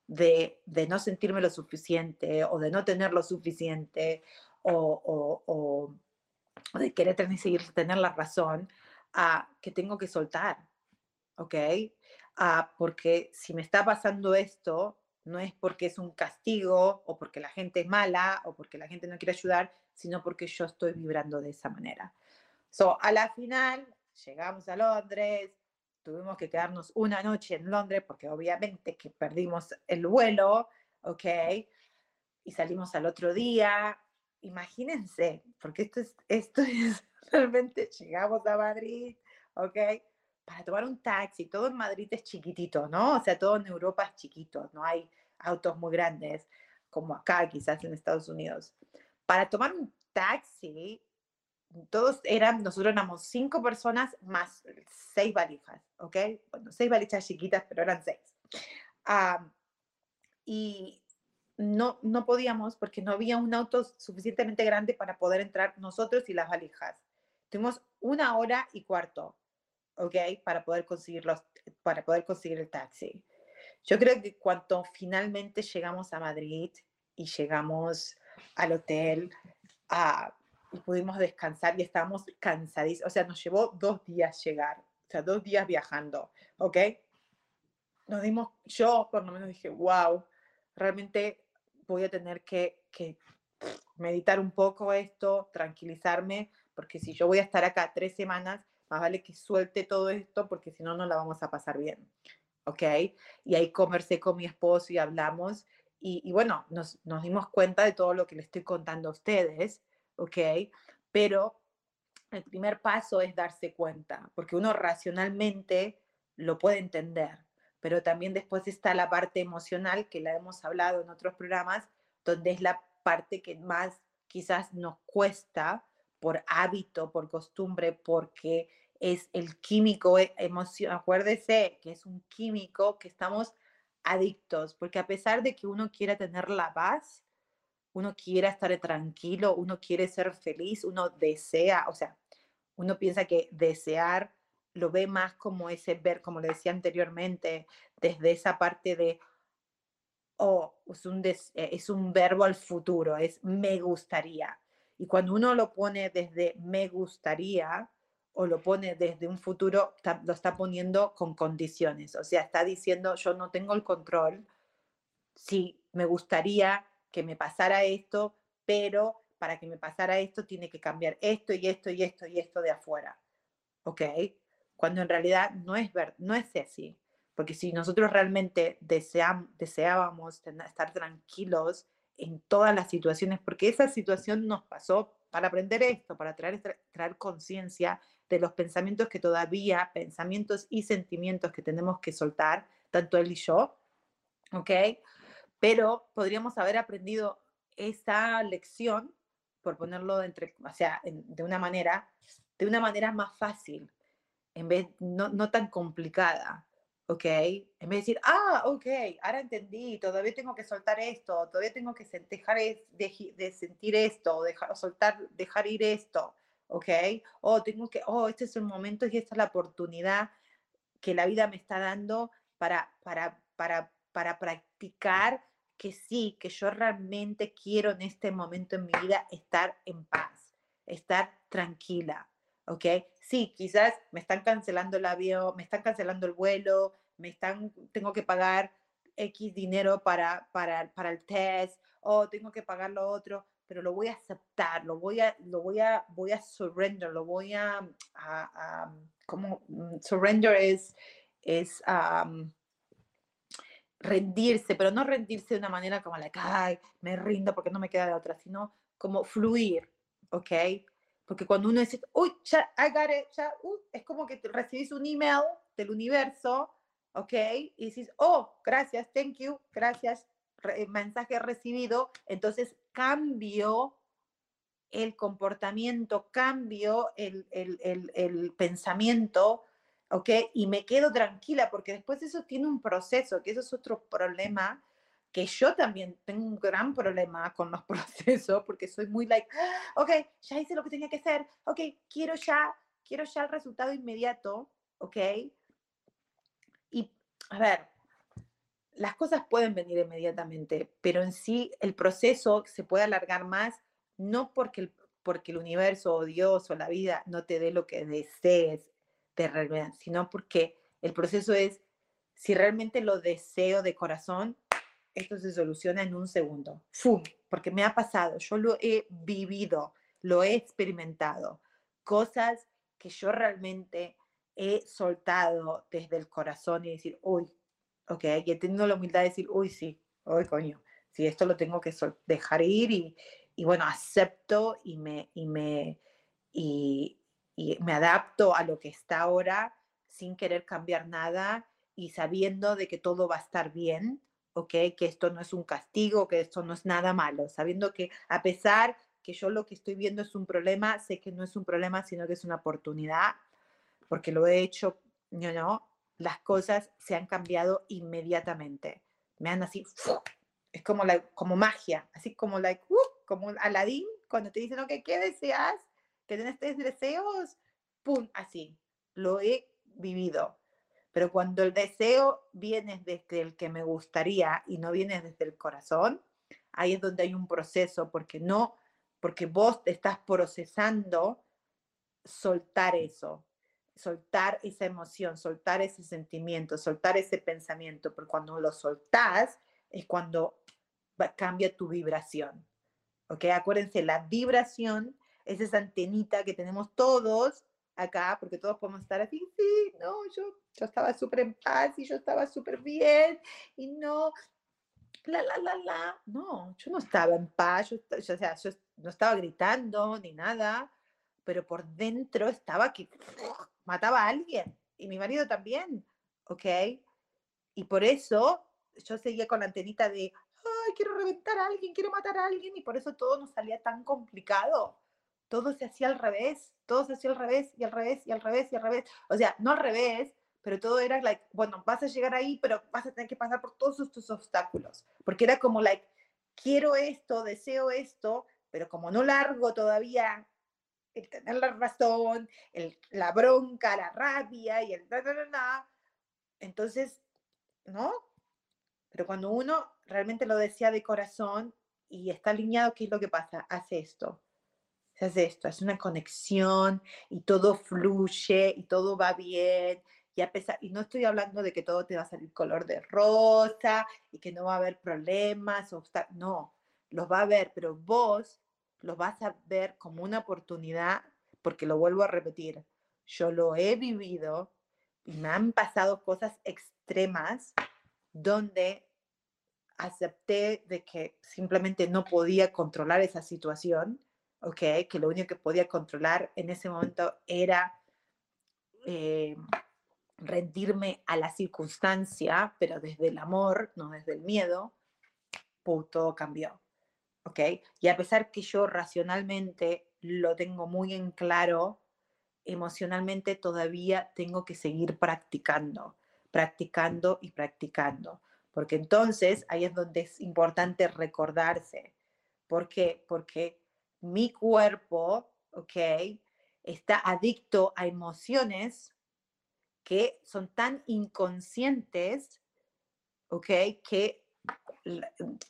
de, de no sentirme lo suficiente o de no tener lo suficiente o, o, de querer tener, seguir tener la razón, a que tengo que soltar, ¿ok? porque si me está pasando esto, no es porque es un castigo o porque la gente es mala o porque la gente no quiere ayudar, sino porque yo estoy vibrando de esa manera. So, a la final, llegamos a Londres, tuvimos que quedarnos una noche en Londres porque obviamente que perdimos el vuelo, ¿ok? Y salimos al otro día. Imagínense, porque esto es, esto es realmente, llegamos a Madrid, ¿ok? Para tomar un taxi, todo en Madrid es chiquitito, ¿no? O sea, todo en Europa es chiquito, no hay autos muy grandes como acá, quizás en Estados Unidos. Para tomar un taxi, todos eran, nosotros éramos cinco personas más seis valijas, ¿ok? Bueno, seis valijas chiquitas, pero eran seis. y no, no podíamos porque no había un auto suficientemente grande para poder entrar nosotros y las valijas. Tuvimos una hora y cuarto, ¿ok? Para poder, conseguirlos, para poder conseguir el taxi. Yo creo que cuando finalmente llegamos a Madrid y llegamos al hotel, a y pudimos descansar y estábamos cansadísimos. O sea, nos llevó dos días llegar, o sea, dos días viajando, ¿ok? Nos dimos, yo por lo menos dije, wow, realmente voy a tener que, que meditar un poco esto, tranquilizarme, porque si yo voy a estar acá tres semanas, más vale que suelte todo esto, porque si no, no la vamos a pasar bien, ¿ok? Y ahí conversé con mi esposo y hablamos, y, y bueno, nos, nos dimos cuenta de todo lo que le estoy contando a ustedes, ¿ok? Pero el primer paso es darse cuenta, porque uno racionalmente lo puede entender, pero también después está la parte emocional que la hemos hablado en otros programas, donde es la parte que más quizás nos cuesta por hábito, por costumbre, porque es el químico e, emoción. Acuérdese que es un químico que estamos adictos, porque a pesar de que uno quiera tener la paz, uno quiere estar tranquilo, uno quiere ser feliz, uno desea, o sea, uno piensa que desear lo ve más como ese ver, como le decía anteriormente, desde esa parte de, oh, es un, eh, es un verbo al futuro, es me gustaría. Y cuando uno lo pone desde me gustaría o lo pone desde un futuro, lo está poniendo con condiciones. O sea, está diciendo, yo no tengo el control. Sí, me gustaría que me pasara esto, pero para que me pasara esto tiene que cambiar esto y esto y esto y esto de afuera. ¿Ok? Cuando en realidad no es, ver, no es así. Porque si nosotros realmente deseamos, deseábamos estar tranquilos en todas las situaciones, porque esa situación nos pasó para aprender esto, para traer, traer conciencia de los pensamientos que todavía, pensamientos y sentimientos que tenemos que soltar, tanto él y yo, ¿ok? Pero podríamos haber aprendido esa lección, por ponerlo entre, o sea, de una manera, de una manera más fácil, en vez, no, no tan complicada. ¿ok? En vez de decir, ah, ok, ahora entendí, todavía tengo que soltar esto, todavía tengo que dejar de, de sentir esto, dejar, soltar, dejar ir esto, ¿ok? O tengo que, oh, este es el momento y esta es la oportunidad que la vida me está dando para, para, para, para practicar que sí, que yo realmente quiero en este momento en mi vida estar en paz, estar tranquila, ¿ok? Sí, quizás me están cancelando el avión, me están cancelando el vuelo, me están, tengo que pagar X dinero para, para, para el test, o tengo que pagar lo otro, pero lo voy a aceptar, lo voy a, lo voy a, voy a surrender, lo voy a, a, mm, surrender es, es rendirse, pero no rendirse de una manera como la, ay, me rindo porque no me queda de otra, sino como fluir, ¿ok? Porque cuando uno dice, uy, ya, I got it, ya, uh, es como que recibís un email del universo, ¿ok? Y dices, oh, gracias, thank you, gracias, mensaje recibido. Entonces cambio el comportamiento, cambio el, el, el, el pensamiento, ¿ok? Y me quedo tranquila porque después eso tiene un proceso, que eso es otro problema que yo también tengo un gran problema con los procesos porque soy muy like, ok, ya hice lo que tenía que hacer, ok, quiero ya, quiero ya el resultado inmediato, ok. Y a ver, las cosas pueden venir inmediatamente, pero en sí el proceso se puede alargar más, no porque el, porque el universo o Dios o la vida no te dé lo que desees de realidad, sino porque el proceso es, si realmente lo deseo de corazón, esto se soluciona en un segundo. ¡Fum! Porque me ha pasado, yo lo he vivido, lo he experimentado. Cosas que yo realmente he soltado desde el corazón y decir, uy, ok, y he tenido la humildad de decir, uy, sí, uy, coño, si esto lo tengo que dejar ir y, y, bueno, acepto y me, y me, y, y me adapto a lo que está ahora sin querer cambiar nada y sabiendo de que todo va a estar bien, ¿ok? Que esto no es un castigo, que esto no es nada malo, sabiendo que a pesar que yo lo que estoy viendo es un problema, sé que no es un problema, sino que es una oportunidad, porque lo he hecho, no, no, las cosas se han cambiado inmediatamente. Me han así, es como, la, como magia, así como, like, uh, como Aladín, cuando te dicen, ok, ¿qué deseas? ¿Que tienes tres deseos? ¡Pum! Así, lo he vivido. Pero cuando el deseo viene desde el que me gustaría y no viene desde el corazón, ahí es donde hay un proceso, porque no, porque vos te estás procesando soltar eso, soltar esa emoción, soltar ese sentimiento, soltar ese pensamiento, porque cuando lo soltás es cuando cambia tu vibración. ¿Ok? Acuérdense, la vibración es esa antenita que tenemos todos acá, porque todos podemos estar así, sí, no, yo, yo estaba súper en paz y yo estaba súper bien y no, la, la, la, la, no, yo no estaba en paz, yo, o sea, yo no estaba gritando ni nada, pero por dentro estaba que mataba a alguien y mi marido también, ¿ok? Y por eso yo seguía con la antenita de, ay, quiero reventar a alguien, quiero matar a alguien y por eso todo nos salía tan complicado todo se hacía al revés, todo se hacía al revés y al revés y al revés y al revés. O sea, no al revés, pero todo era like, bueno, vas a llegar ahí, pero vas a tener que pasar por todos estos obstáculos, porque era como like, quiero esto, deseo esto, pero como no largo todavía el tener la razón, el, la bronca, la rabia y el entonces, ¿no? Pero cuando uno realmente lo desea de corazón y está alineado, ¿qué es lo que pasa? Hace esto. Se hace esto, es una conexión y todo fluye y todo va bien. Y, a y no estoy hablando de que todo te va a salir color de rosa y que no va a haber problemas, no, los va a haber, pero vos los vas a ver como una oportunidad, porque lo vuelvo a repetir, yo lo he vivido y me han pasado cosas extremas donde acepté de que simplemente no podía controlar esa situación, ¿ok? Que lo único que podía controlar en ese momento era eh, rendirme a la circunstancia, pero desde el amor, no desde el miedo, todo cambió, ¿ok? Y a pesar que yo racionalmente lo tengo muy en claro, emocionalmente todavía tengo que seguir practicando, practicando y practicando. Porque entonces ahí es donde es importante recordarse. ¿Por qué? Porque mi cuerpo, ¿ok? Está adicto a emociones que son tan inconscientes, ¿ok? Que,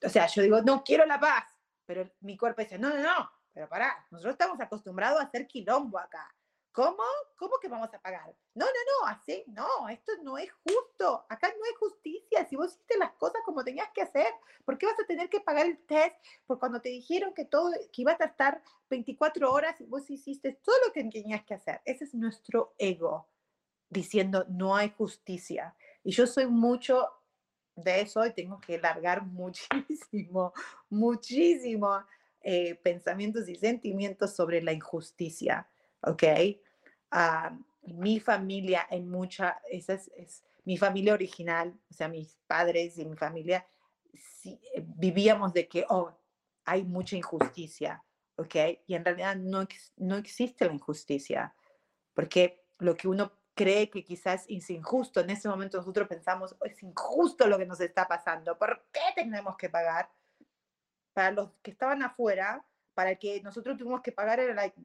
o sea, yo digo, no, quiero la paz, pero mi cuerpo dice, no, no, no, pero pará, nosotros estamos acostumbrados a hacer quilombo acá. ¿Cómo? ¿Cómo que vamos a pagar? No, no, no, así, no, esto no es justo. Acá no hay justicia. Si vos hiciste las cosas como tenías que hacer, ¿por qué vas a tener que pagar el test? Por cuando te dijeron que todo, que ibas a estar 24 horas y vos hiciste todo lo que tenías que hacer. Ese es nuestro ego diciendo no hay justicia. Y yo soy mucho de eso y tengo que largar muchísimo, muchísimo eh, pensamientos y sentimientos sobre la injusticia. ¿Ok? mi familia en mucha, esa es, mi familia original, o sea, mis padres y mi familia, eh, vivíamos de que, oh, hay mucha injusticia, ¿ok? Y en realidad no, no existe la injusticia, porque lo que uno cree que quizás es injusto, en ese momento nosotros pensamos, oh, es injusto lo que nos está pasando, ¿por qué tenemos que pagar? Para los que estaban afuera, para que nosotros tuvimos que pagar, era like,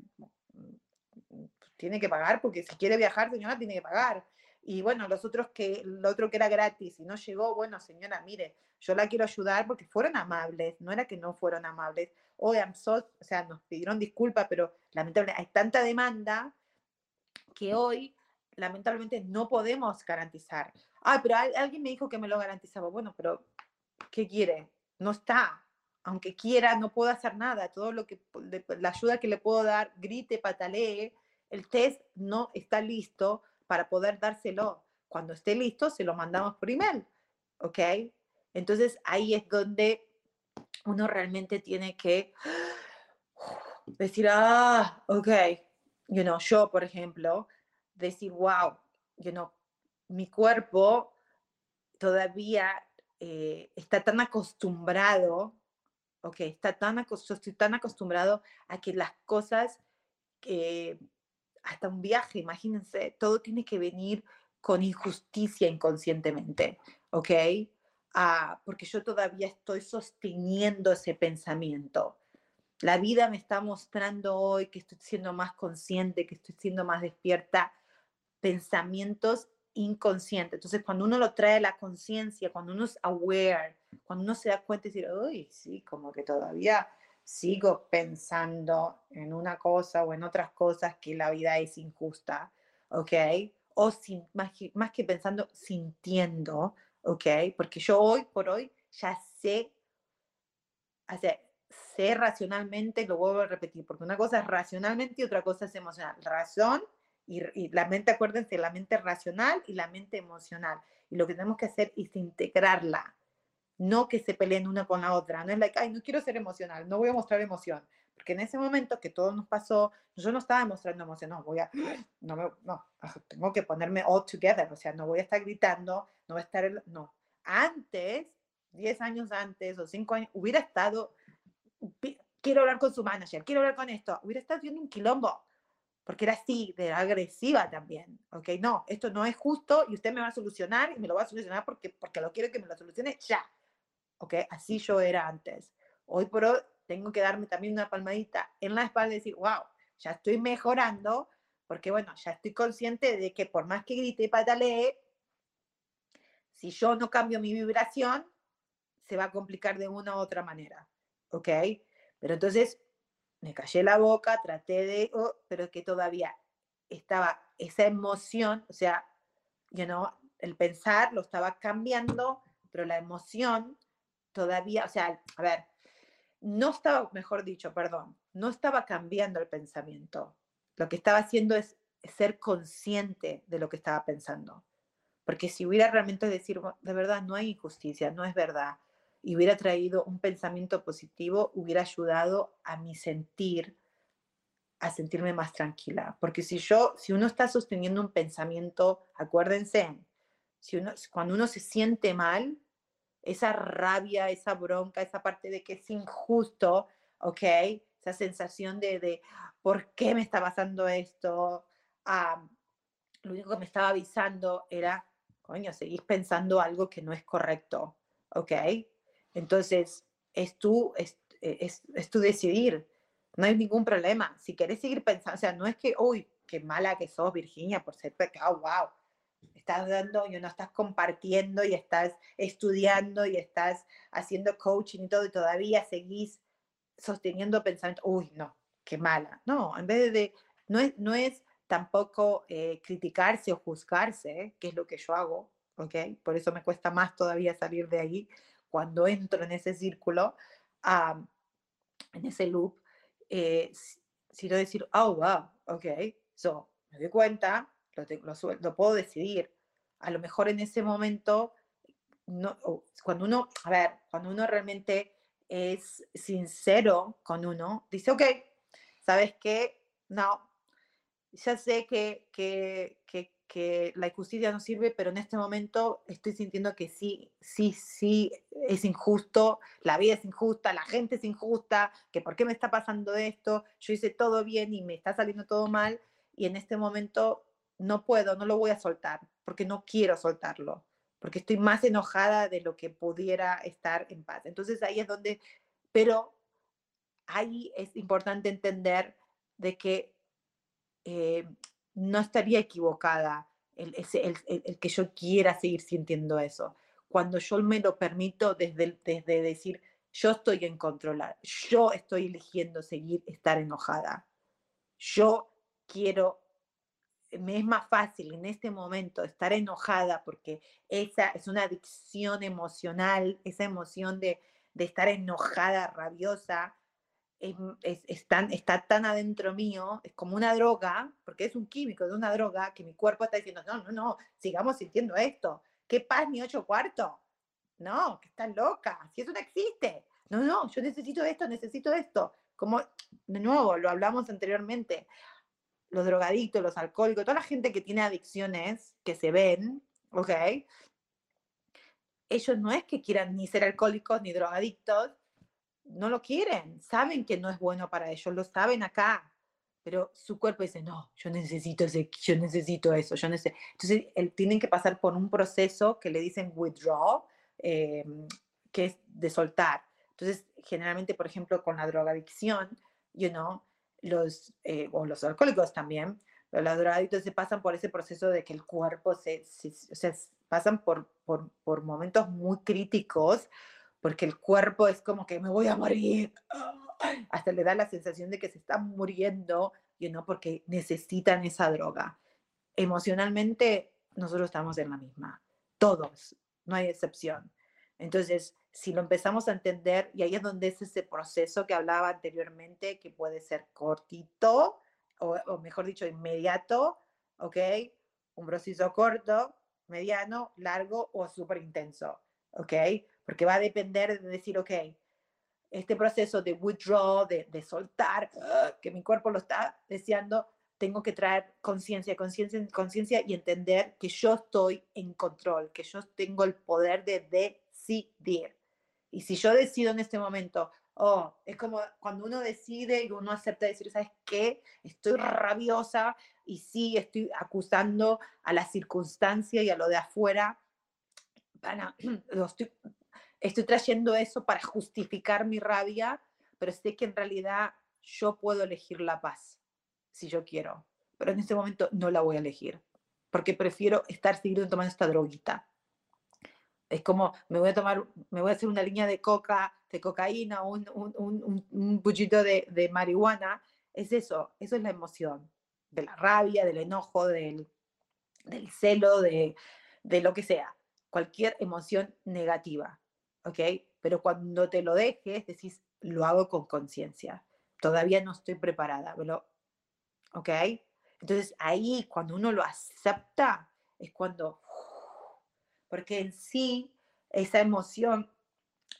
tiene que pagar porque si quiere viajar, señora, tiene que pagar. Y bueno, los otros que, lo otro que era gratis y no llegó, bueno, señora, mire, yo la quiero ayudar porque fueron amables, no era que no fueron amables. Hoy, I'm o sea, nos pidieron disculpas, pero lamentablemente hay tanta demanda que hoy, lamentablemente, no podemos garantizar. Ah, pero alguien me dijo que me lo garantizaba. Bueno, pero ¿qué quiere? No está. Aunque quiera, no puedo hacer nada. Todo lo que, la ayuda que le puedo dar, grite, patalee, el test no está listo para poder dárselo. Cuando esté listo, se lo mandamos por email. ¿Ok? Entonces ahí es donde uno realmente tiene que decir, ah, ok, you know, yo, por ejemplo, decir, wow, you know, mi cuerpo todavía eh, está tan acostumbrado, ok, está tan, estoy tan acostumbrado a que las cosas que hasta un viaje, imagínense, todo tiene que venir con injusticia inconscientemente, ¿ok? Ah, porque yo todavía estoy sosteniendo ese pensamiento. La vida me está mostrando hoy que estoy siendo más consciente, que estoy siendo más despierta, pensamientos inconscientes. Entonces, cuando uno lo trae a la conciencia, cuando uno es aware, cuando uno se da cuenta y dice, uy, sí, como que todavía sigo pensando en una cosa o en otras cosas que la vida es injusta, ¿ok? O sin, más, que, más que pensando, sintiendo, ¿ok? Porque yo hoy por hoy ya sé, o sé racionalmente, lo vuelvo a repetir, porque una cosa es racionalmente y otra cosa es emocional. Razón y, y, la mente, acuérdense, la mente racional y la mente emocional. Y lo que tenemos que hacer es integrarla no que se peleen una con la otra. No es like, ay, no quiero ser emocional, no voy a mostrar emoción. Porque en ese momento que todo nos pasó, yo no estaba mostrando emoción, no, voy a, no, me, no, tengo que ponerme all together, o sea, no voy a estar gritando, no voy a estar, no. Antes, 10 años antes o 5 años, hubiera estado, quiero hablar con su manager, quiero hablar con esto, hubiera estado viendo un quilombo, porque era así, de agresiva también, ¿ok? No, esto no es justo y usted me va a solucionar y me lo va a solucionar porque, porque lo quiero que me lo solucione ya. ¿ok? Así yo era antes, hoy por hoy tengo que darme también una palmadita en la espalda y decir, wow, ya estoy mejorando, porque bueno, ya estoy consciente de que por más que grite y patalee, si yo no cambio mi vibración, se va a complicar de una u otra manera, ¿ok? Pero entonces me callé la boca, traté de, oh, pero que todavía estaba esa emoción, o sea, you know, el pensar lo estaba cambiando, pero la emoción todavía, o sea, a ver, no estaba, mejor dicho, perdón, no estaba cambiando el pensamiento. Lo que estaba haciendo es ser consciente de lo que estaba pensando. Porque si hubiera realmente decir, de verdad, no hay injusticia, no es verdad, y hubiera traído un pensamiento positivo, hubiera ayudado a mi sentir, a sentirme más tranquila. Porque si yo, si uno está sosteniendo un pensamiento, acuérdense, si uno, cuando uno se siente mal, esa rabia, esa bronca, esa parte de que es injusto, ¿ok? Esa sensación de, de ¿por qué me está pasando esto? Ah, lo único que me estaba avisando era, coño, seguís pensando algo que no es correcto, ¿ok? Entonces, es tú, es, es, es tú decidir, no hay ningún problema. Si quieres seguir pensando, o sea, no es que, uy, qué mala que sos, Virginia, por ser pecado, wow. Estás dando y no estás compartiendo y estás estudiando y estás haciendo coaching y todo y todavía seguís sosteniendo pensamiento, uy, no, qué mala. No, en vez de, no es, no es tampoco eh, criticarse o juzgarse, que es lo que yo hago, ¿ok? Por eso me cuesta más todavía salir de ahí cuando entro en ese círculo, en ese loop, eh, sino decir, oh, wow, ok, so, me doy cuenta, lo, lo, puedo decidir. A lo mejor en ese momento, no, cuando uno, a ver, cuando uno realmente es sincero con uno, dice, ok, ¿sabes qué? No, ya sé que, que, que, la injusticia no sirve, pero en este momento estoy sintiendo que sí, sí, sí, es injusto, la vida es injusta, la gente es injusta, que por qué me está pasando esto, yo hice todo bien y me está saliendo todo mal, y en este momento no puedo, no lo voy a soltar, porque no quiero soltarlo, porque estoy más enojada de lo que pudiera estar en paz. Entonces ahí es donde, pero ahí es importante entender de que eh, no estaría equivocada el, el, que yo quiera seguir sintiendo eso. Cuando yo me lo permito desde, desde decir, yo estoy en controlar, yo estoy eligiendo seguir estar enojada. Yo quiero, me es más fácil en este momento estar enojada porque esa es una adicción emocional, esa emoción de, de estar enojada, rabiosa, es, está tan adentro mío, es como una droga, porque es un químico de una droga que mi cuerpo está diciendo, no, no, no, sigamos sintiendo esto. ¿Qué paz ni ocho cuartos? No, que estás loca, si eso no existe. No, no, yo necesito esto, necesito esto. Como, de nuevo, lo hablamos anteriormente, los drogadictos, los alcohólicos, toda la gente que tiene adicciones que se ven, ¿ok? Ellos no es que quieran ni ser alcohólicos ni drogadictos, no lo quieren, saben que no es bueno para ellos, lo saben acá, pero su cuerpo dice, no, yo necesito, ese, yo necesito eso. Entonces, él, tienen que pasar por un proceso que le dicen withdraw, em, que es de soltar. Entonces, generalmente, por ejemplo, con la drogadicción, you know, los, eh, o los alcohólicos también, los drogadictos se pasan por ese proceso de que el cuerpo se, o sea, pasan por, por, por momentos muy críticos porque el cuerpo es como que me voy a morir. Hasta le da la sensación de que se está muriendo, y no porque necesitan esa droga. Emocionalmente, nosotros estamos en la misma. Todos, no hay excepción. Entonces, si lo empezamos a entender, y ahí es donde es ese proceso que hablaba anteriormente, que puede ser cortito, o, o mejor dicho, inmediato, ¿ok? Un proceso corto, mediano, largo o súper intenso, ¿ok? porque va a depender de decir, ok, este proceso de withdraw, de, de soltar, ¡ah! que mi cuerpo lo está deseando, tengo que traer conciencia, conciencia, conciencia y entender que yo estoy en control, que yo tengo el poder de decidir. Y si yo decido en este momento, oh, es como cuando uno decide y uno acepta decir, ¿sabes qué? Estoy rabiosa y sí, estoy acusando a la circunstancia y a lo de afuera. Estoy, trayendo eso para justificar mi rabia, pero sé que en realidad yo puedo elegir la paz si yo quiero, pero en este momento no la voy a elegir, porque prefiero estar siguiendo tomando esta droguita. Es como, me voy a tomar, me voy a hacer una línea de coca, de cocaína, un, un, de marihuana. Es eso, eso es la emoción, de la rabia, del enojo, del, del celo, de, de lo que sea, cualquier emoción negativa, ¿ok? Pero cuando te lo dejes, decís, lo hago con conciencia. Todavía no estoy preparada, pero, ¿ok? Entonces ahí, cuando uno lo acepta, es cuando, porque en sí, esa emoción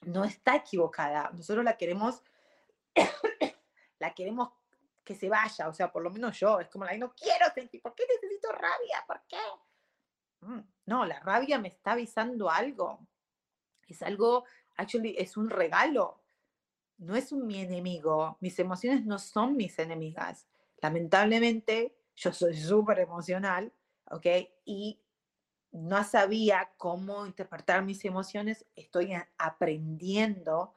no está equivocada. Nosotros la queremos, la queremos que se vaya, o sea, por lo menos yo, es como la, no quiero sentir, ¿por qué necesito rabia? ¿Por qué? Mm, no, la rabia me está avisando algo. Es algo, actually, es un regalo. No es un mi enemigo. Mis emociones no son mis enemigas. Lamentablemente, yo soy súper emocional, ¿ok? Y no sabía cómo interpretar mis emociones. Estoy aprendiendo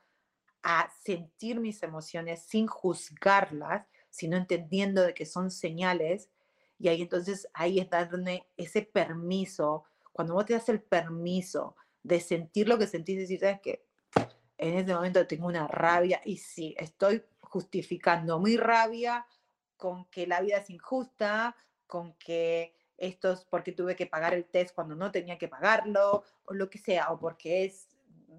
a sentir mis emociones sin juzgarlas, sino entendiendo de que son señales y ahí entonces, ahí es darle ese permiso. Cuando vos te das el permiso de sentir lo que sentís, decir, ¿sabes qué? En este momento tengo una rabia y sí, estoy justificando mi rabia con que la vida es injusta, con que esto es porque tuve que pagar el test cuando no tenía que pagarlo, o lo que sea, o porque es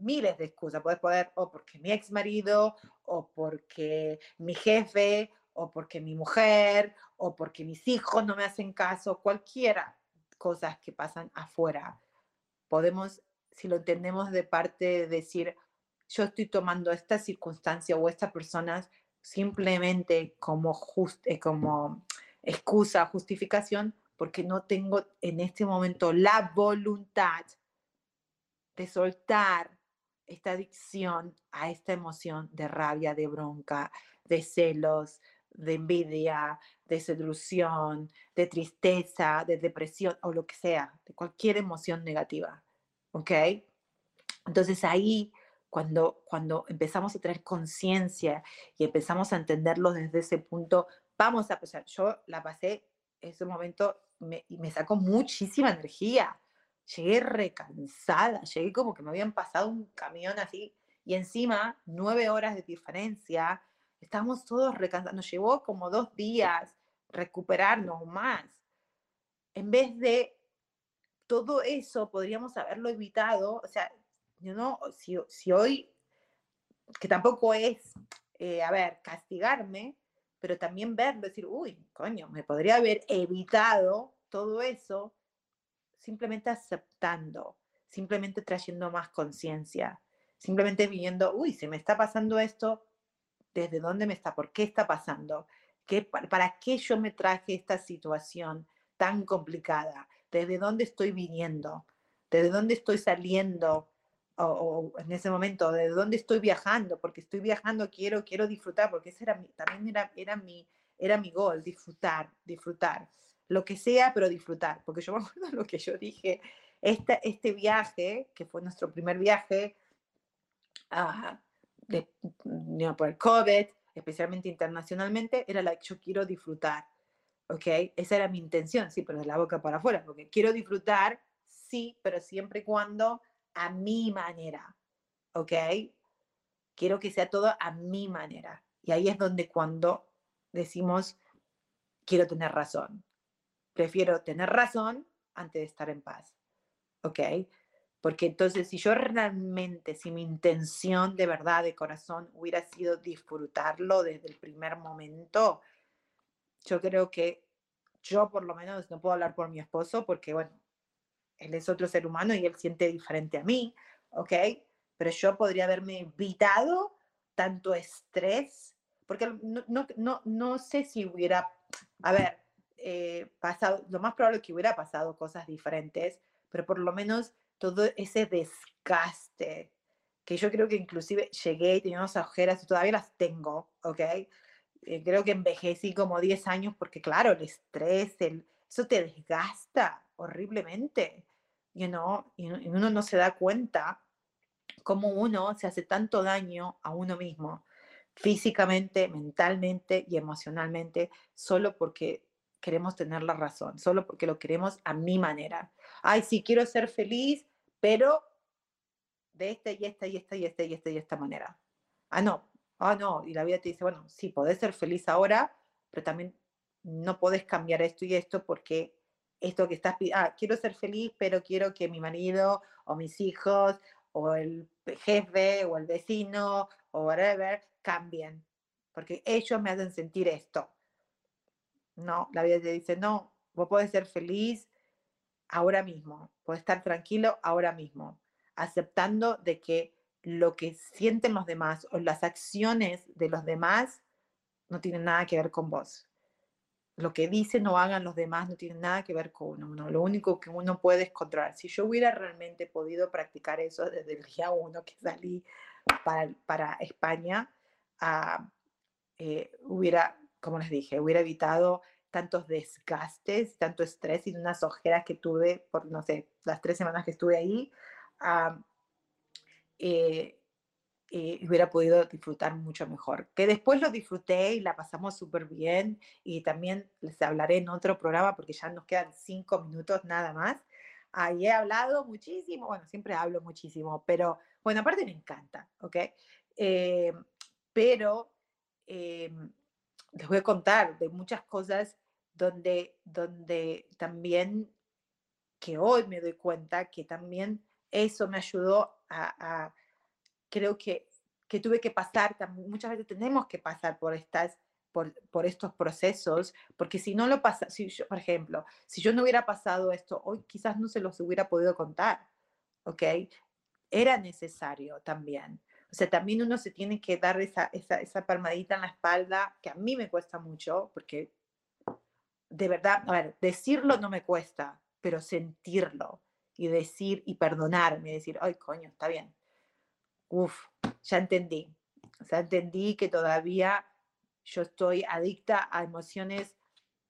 miles de excusas. Puedes poder, o porque mi ex marido, o porque mi jefe, o porque mi mujer, o porque mis hijos no me hacen caso, cualquiera cosas que pasan afuera. Podemos, si lo entendemos de parte de decir, yo estoy tomando esta circunstancia o esta persona simplemente como, just, eh, como excusa, justificación, porque no tengo en este momento la voluntad de soltar esta adicción a esta emoción de rabia, de bronca, de celos, de envidia, de seducción, de tristeza, de depresión o lo que sea, de cualquier emoción negativa. ¿Ok? Entonces ahí, cuando, cuando empezamos a tener conciencia y empezamos a entenderlo desde ese punto, vamos a pasar. Yo la pasé, ese momento, me, me sacó muchísima energía. Llegué recansada, llegué como que me habían pasado un camión así y encima nueve horas de diferencia Estábamos todos recansados. Nos llevó como dos días recuperarnos más. En vez de todo eso, podríamos haberlo evitado. O sea, no, si, si hoy, que tampoco es, eh, a ver, castigarme, pero también verlo, decir, uy, coño, me podría haber evitado todo eso simplemente aceptando, simplemente trayendo más conciencia, simplemente viendo, uy, se me está pasando esto, desde dónde me está, por qué está pasando, ¿Qué, para qué yo me traje esta situación tan complicada, desde dónde estoy viniendo, desde dónde estoy saliendo, o, en ese momento, desde dónde estoy viajando, porque estoy viajando, quiero, quiero disfrutar, porque ese era mi, también era, era, mi, era mi gol, disfrutar, disfrutar, lo que sea, pero disfrutar, porque yo me acuerdo lo que yo dije, este, este viaje, que fue nuestro primer viaje, a de, mm, por el COVID, especialmente internacionalmente, era la que yo quiero disfrutar. ¿Ok? Esa era mi intención, sí, pero de la boca para afuera, porque quiero disfrutar, sí, pero siempre y cuando a mi manera. ¿Ok? Quiero que sea todo a mi manera. Y ahí es donde cuando decimos, quiero tener razón. Prefiero tener razón antes de estar en paz. ¿Ok? Porque entonces si yo realmente, si mi intención de verdad, de corazón, hubiera sido disfrutarlo desde el primer momento, yo creo que yo por lo menos no puedo hablar por mi esposo porque, bueno, él es otro ser humano y él siente diferente a mí, ¿ok? Pero yo podría haberme evitado tanto estrés, porque no, no, no, no sé si hubiera, a ver, eh, pasado, lo más probable es que hubiera pasado cosas diferentes, pero por lo menos todo ese desgaste, que yo creo que inclusive llegué y tenía unas ojeras y todavía las tengo, ¿ok? Eh, creo que envejecí como 10 años porque, claro, el estrés, el, eso te desgasta horriblemente, you know? y, uno no se da cuenta cómo uno se hace tanto daño a uno mismo, físicamente, mentalmente y emocionalmente, solo porque queremos tener la razón, solo porque lo queremos a mi manera. Ay, sí, quiero ser feliz, pero de esta y esta y esta y esta y esta y esta manera. Ah, no, ah, no. Y la vida te dice, bueno, sí, podés ser feliz ahora, pero también no podés cambiar esto y esto porque esto que estás pidiendo, ah, quiero ser feliz, pero quiero que mi marido o mis hijos o el jefe o el vecino o whatever cambien, porque ellos me hacen sentir esto. No, la vida te dice, no, vos podés ser feliz ahora mismo, podés estar tranquilo ahora mismo, aceptando de que lo que sienten los demás o las acciones de los demás no tienen nada que ver con vos. Lo que dicen o hagan los demás no tiene nada que ver con uno. Lo único que uno puede es controlar. Si yo hubiera realmente podido practicar eso desde el día uno que salí para, para España, ah, eh, hubiera como les dije, hubiera evitado tantos desgastes, tanto estrés y unas ojeras que tuve por, no sé, las tres semanas que estuve ahí, eh, eh, hubiera podido disfrutar mucho mejor. Que después lo disfruté y la pasamos súper bien y también les hablaré en otro programa porque ya nos quedan cinco minutos nada más. Ahí he hablado muchísimo, bueno, siempre hablo muchísimo, pero bueno, aparte me encanta, ¿ok? Eh, pero em, les voy a contar de muchas cosas donde, donde también, que hoy me doy cuenta que también eso me ayudó a, creo que, que tuve que pasar, muchas veces tenemos que pasar por estas, por, por, estos procesos, porque si no lo pasa, si yo, por ejemplo, si yo no hubiera pasado esto, hoy quizás no se los hubiera podido contar, ¿ok? Era necesario también. O sea, también uno se tiene que dar esa, esa, esa palmadita en la espalda, que a mí me cuesta mucho, porque de verdad, a ver, decirlo no me cuesta, pero sentirlo y decir y perdonarme, decir, ay, coño, está bien. Uf, ya entendí. O sea, entendí que todavía yo estoy adicta a emociones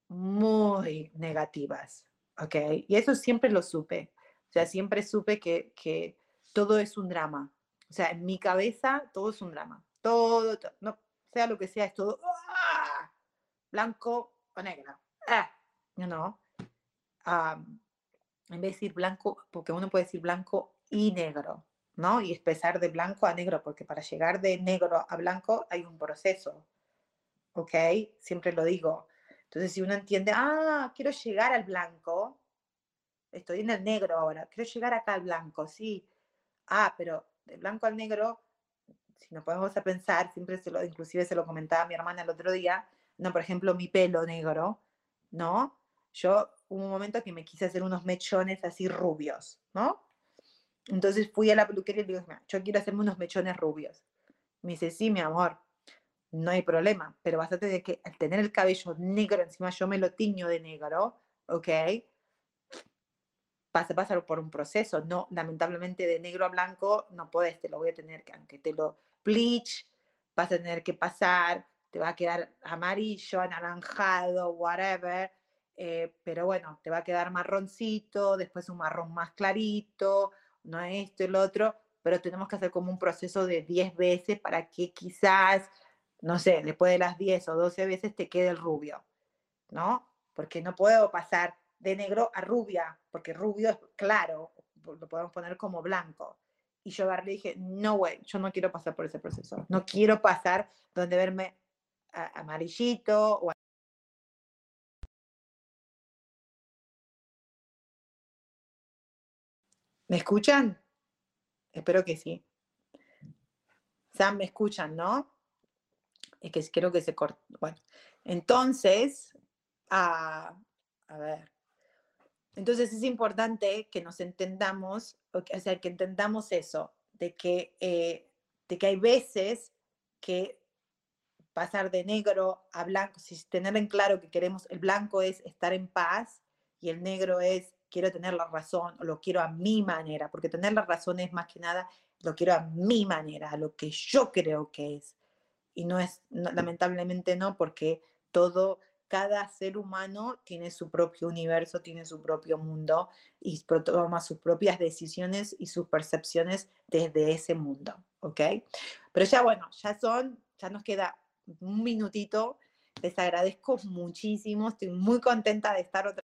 muy negativas, ¿ok? Y eso siempre lo supe. O sea, siempre supe que, que todo es un drama, o sea, en mi cabeza todo es un drama. Todo, no, sea lo que sea, es todo ¡ah! blanco o negro. ¡Ah! No, en vez de decir blanco, porque uno puede decir blanco y negro, ¿no? Y empezar de blanco a negro, porque para llegar de negro a blanco hay un proceso, ¿ok? Siempre lo digo. Entonces, si uno entiende, ah, quiero llegar al blanco, estoy en el negro ahora, quiero llegar acá al blanco, sí. Ah, pero de blanco al negro, si nos podemos a pensar, siempre se lo, inclusive se lo comentaba mi hermana el otro día, no, por ejemplo, mi pelo negro, ¿no? Yo hubo un momento que me quise hacer unos mechones así rubios, ¿no? Entonces fui a la peluquería y le digo, yo quiero hacerme unos mechones rubios. Me dice, sí, mi amor, no hay problema, pero vas a tener que, al tener el cabello negro, encima yo me lo tiño de negro, ¿ok? Vas a pasar por un proceso. No, lamentablemente de negro a blanco no puedes, te lo voy a tener que, aunque te lo bleach, vas a tener que pasar, te va a quedar amarillo, anaranjado, whatever. Eh, pero bueno, te va a quedar marroncito, después un marrón más clarito, no esto lo otro, pero tenemos que hacer como un proceso de 10 veces para que quizás, no sé, después de las 10 o 12 veces te quede el rubio, ¿no? Porque no puedo pasar de negro a rubia, porque rubio es claro, lo podemos poner como blanco. Y yo le dije, no, güey, yo no quiero pasar por ese proceso. No quiero pasar donde verme amarillito o ¿Me escuchan? Espero que sí. Sam, me escuchan, ¿no? Es que creo que se corta. Bueno, entonces, a ver, entonces es importante que nos entendamos, o sea, que entendamos eso, de que, eh, de que hay veces que pasar de negro a blanco, si tener en claro que queremos, el blanco es estar en paz y el negro es quiero tener la razón o lo quiero a mi manera, porque tener la razón es más que nada lo quiero a mi manera, a lo que yo creo que es. Y no es, lamentablemente no, porque todo cada ser humano tiene su propio universo, tiene su propio mundo y toma sus propias decisiones y sus percepciones desde ese mundo, ¿ok? Pero ya bueno, ya son, ya nos queda un minutito. Les agradezco muchísimo, estoy muy contenta de estar otra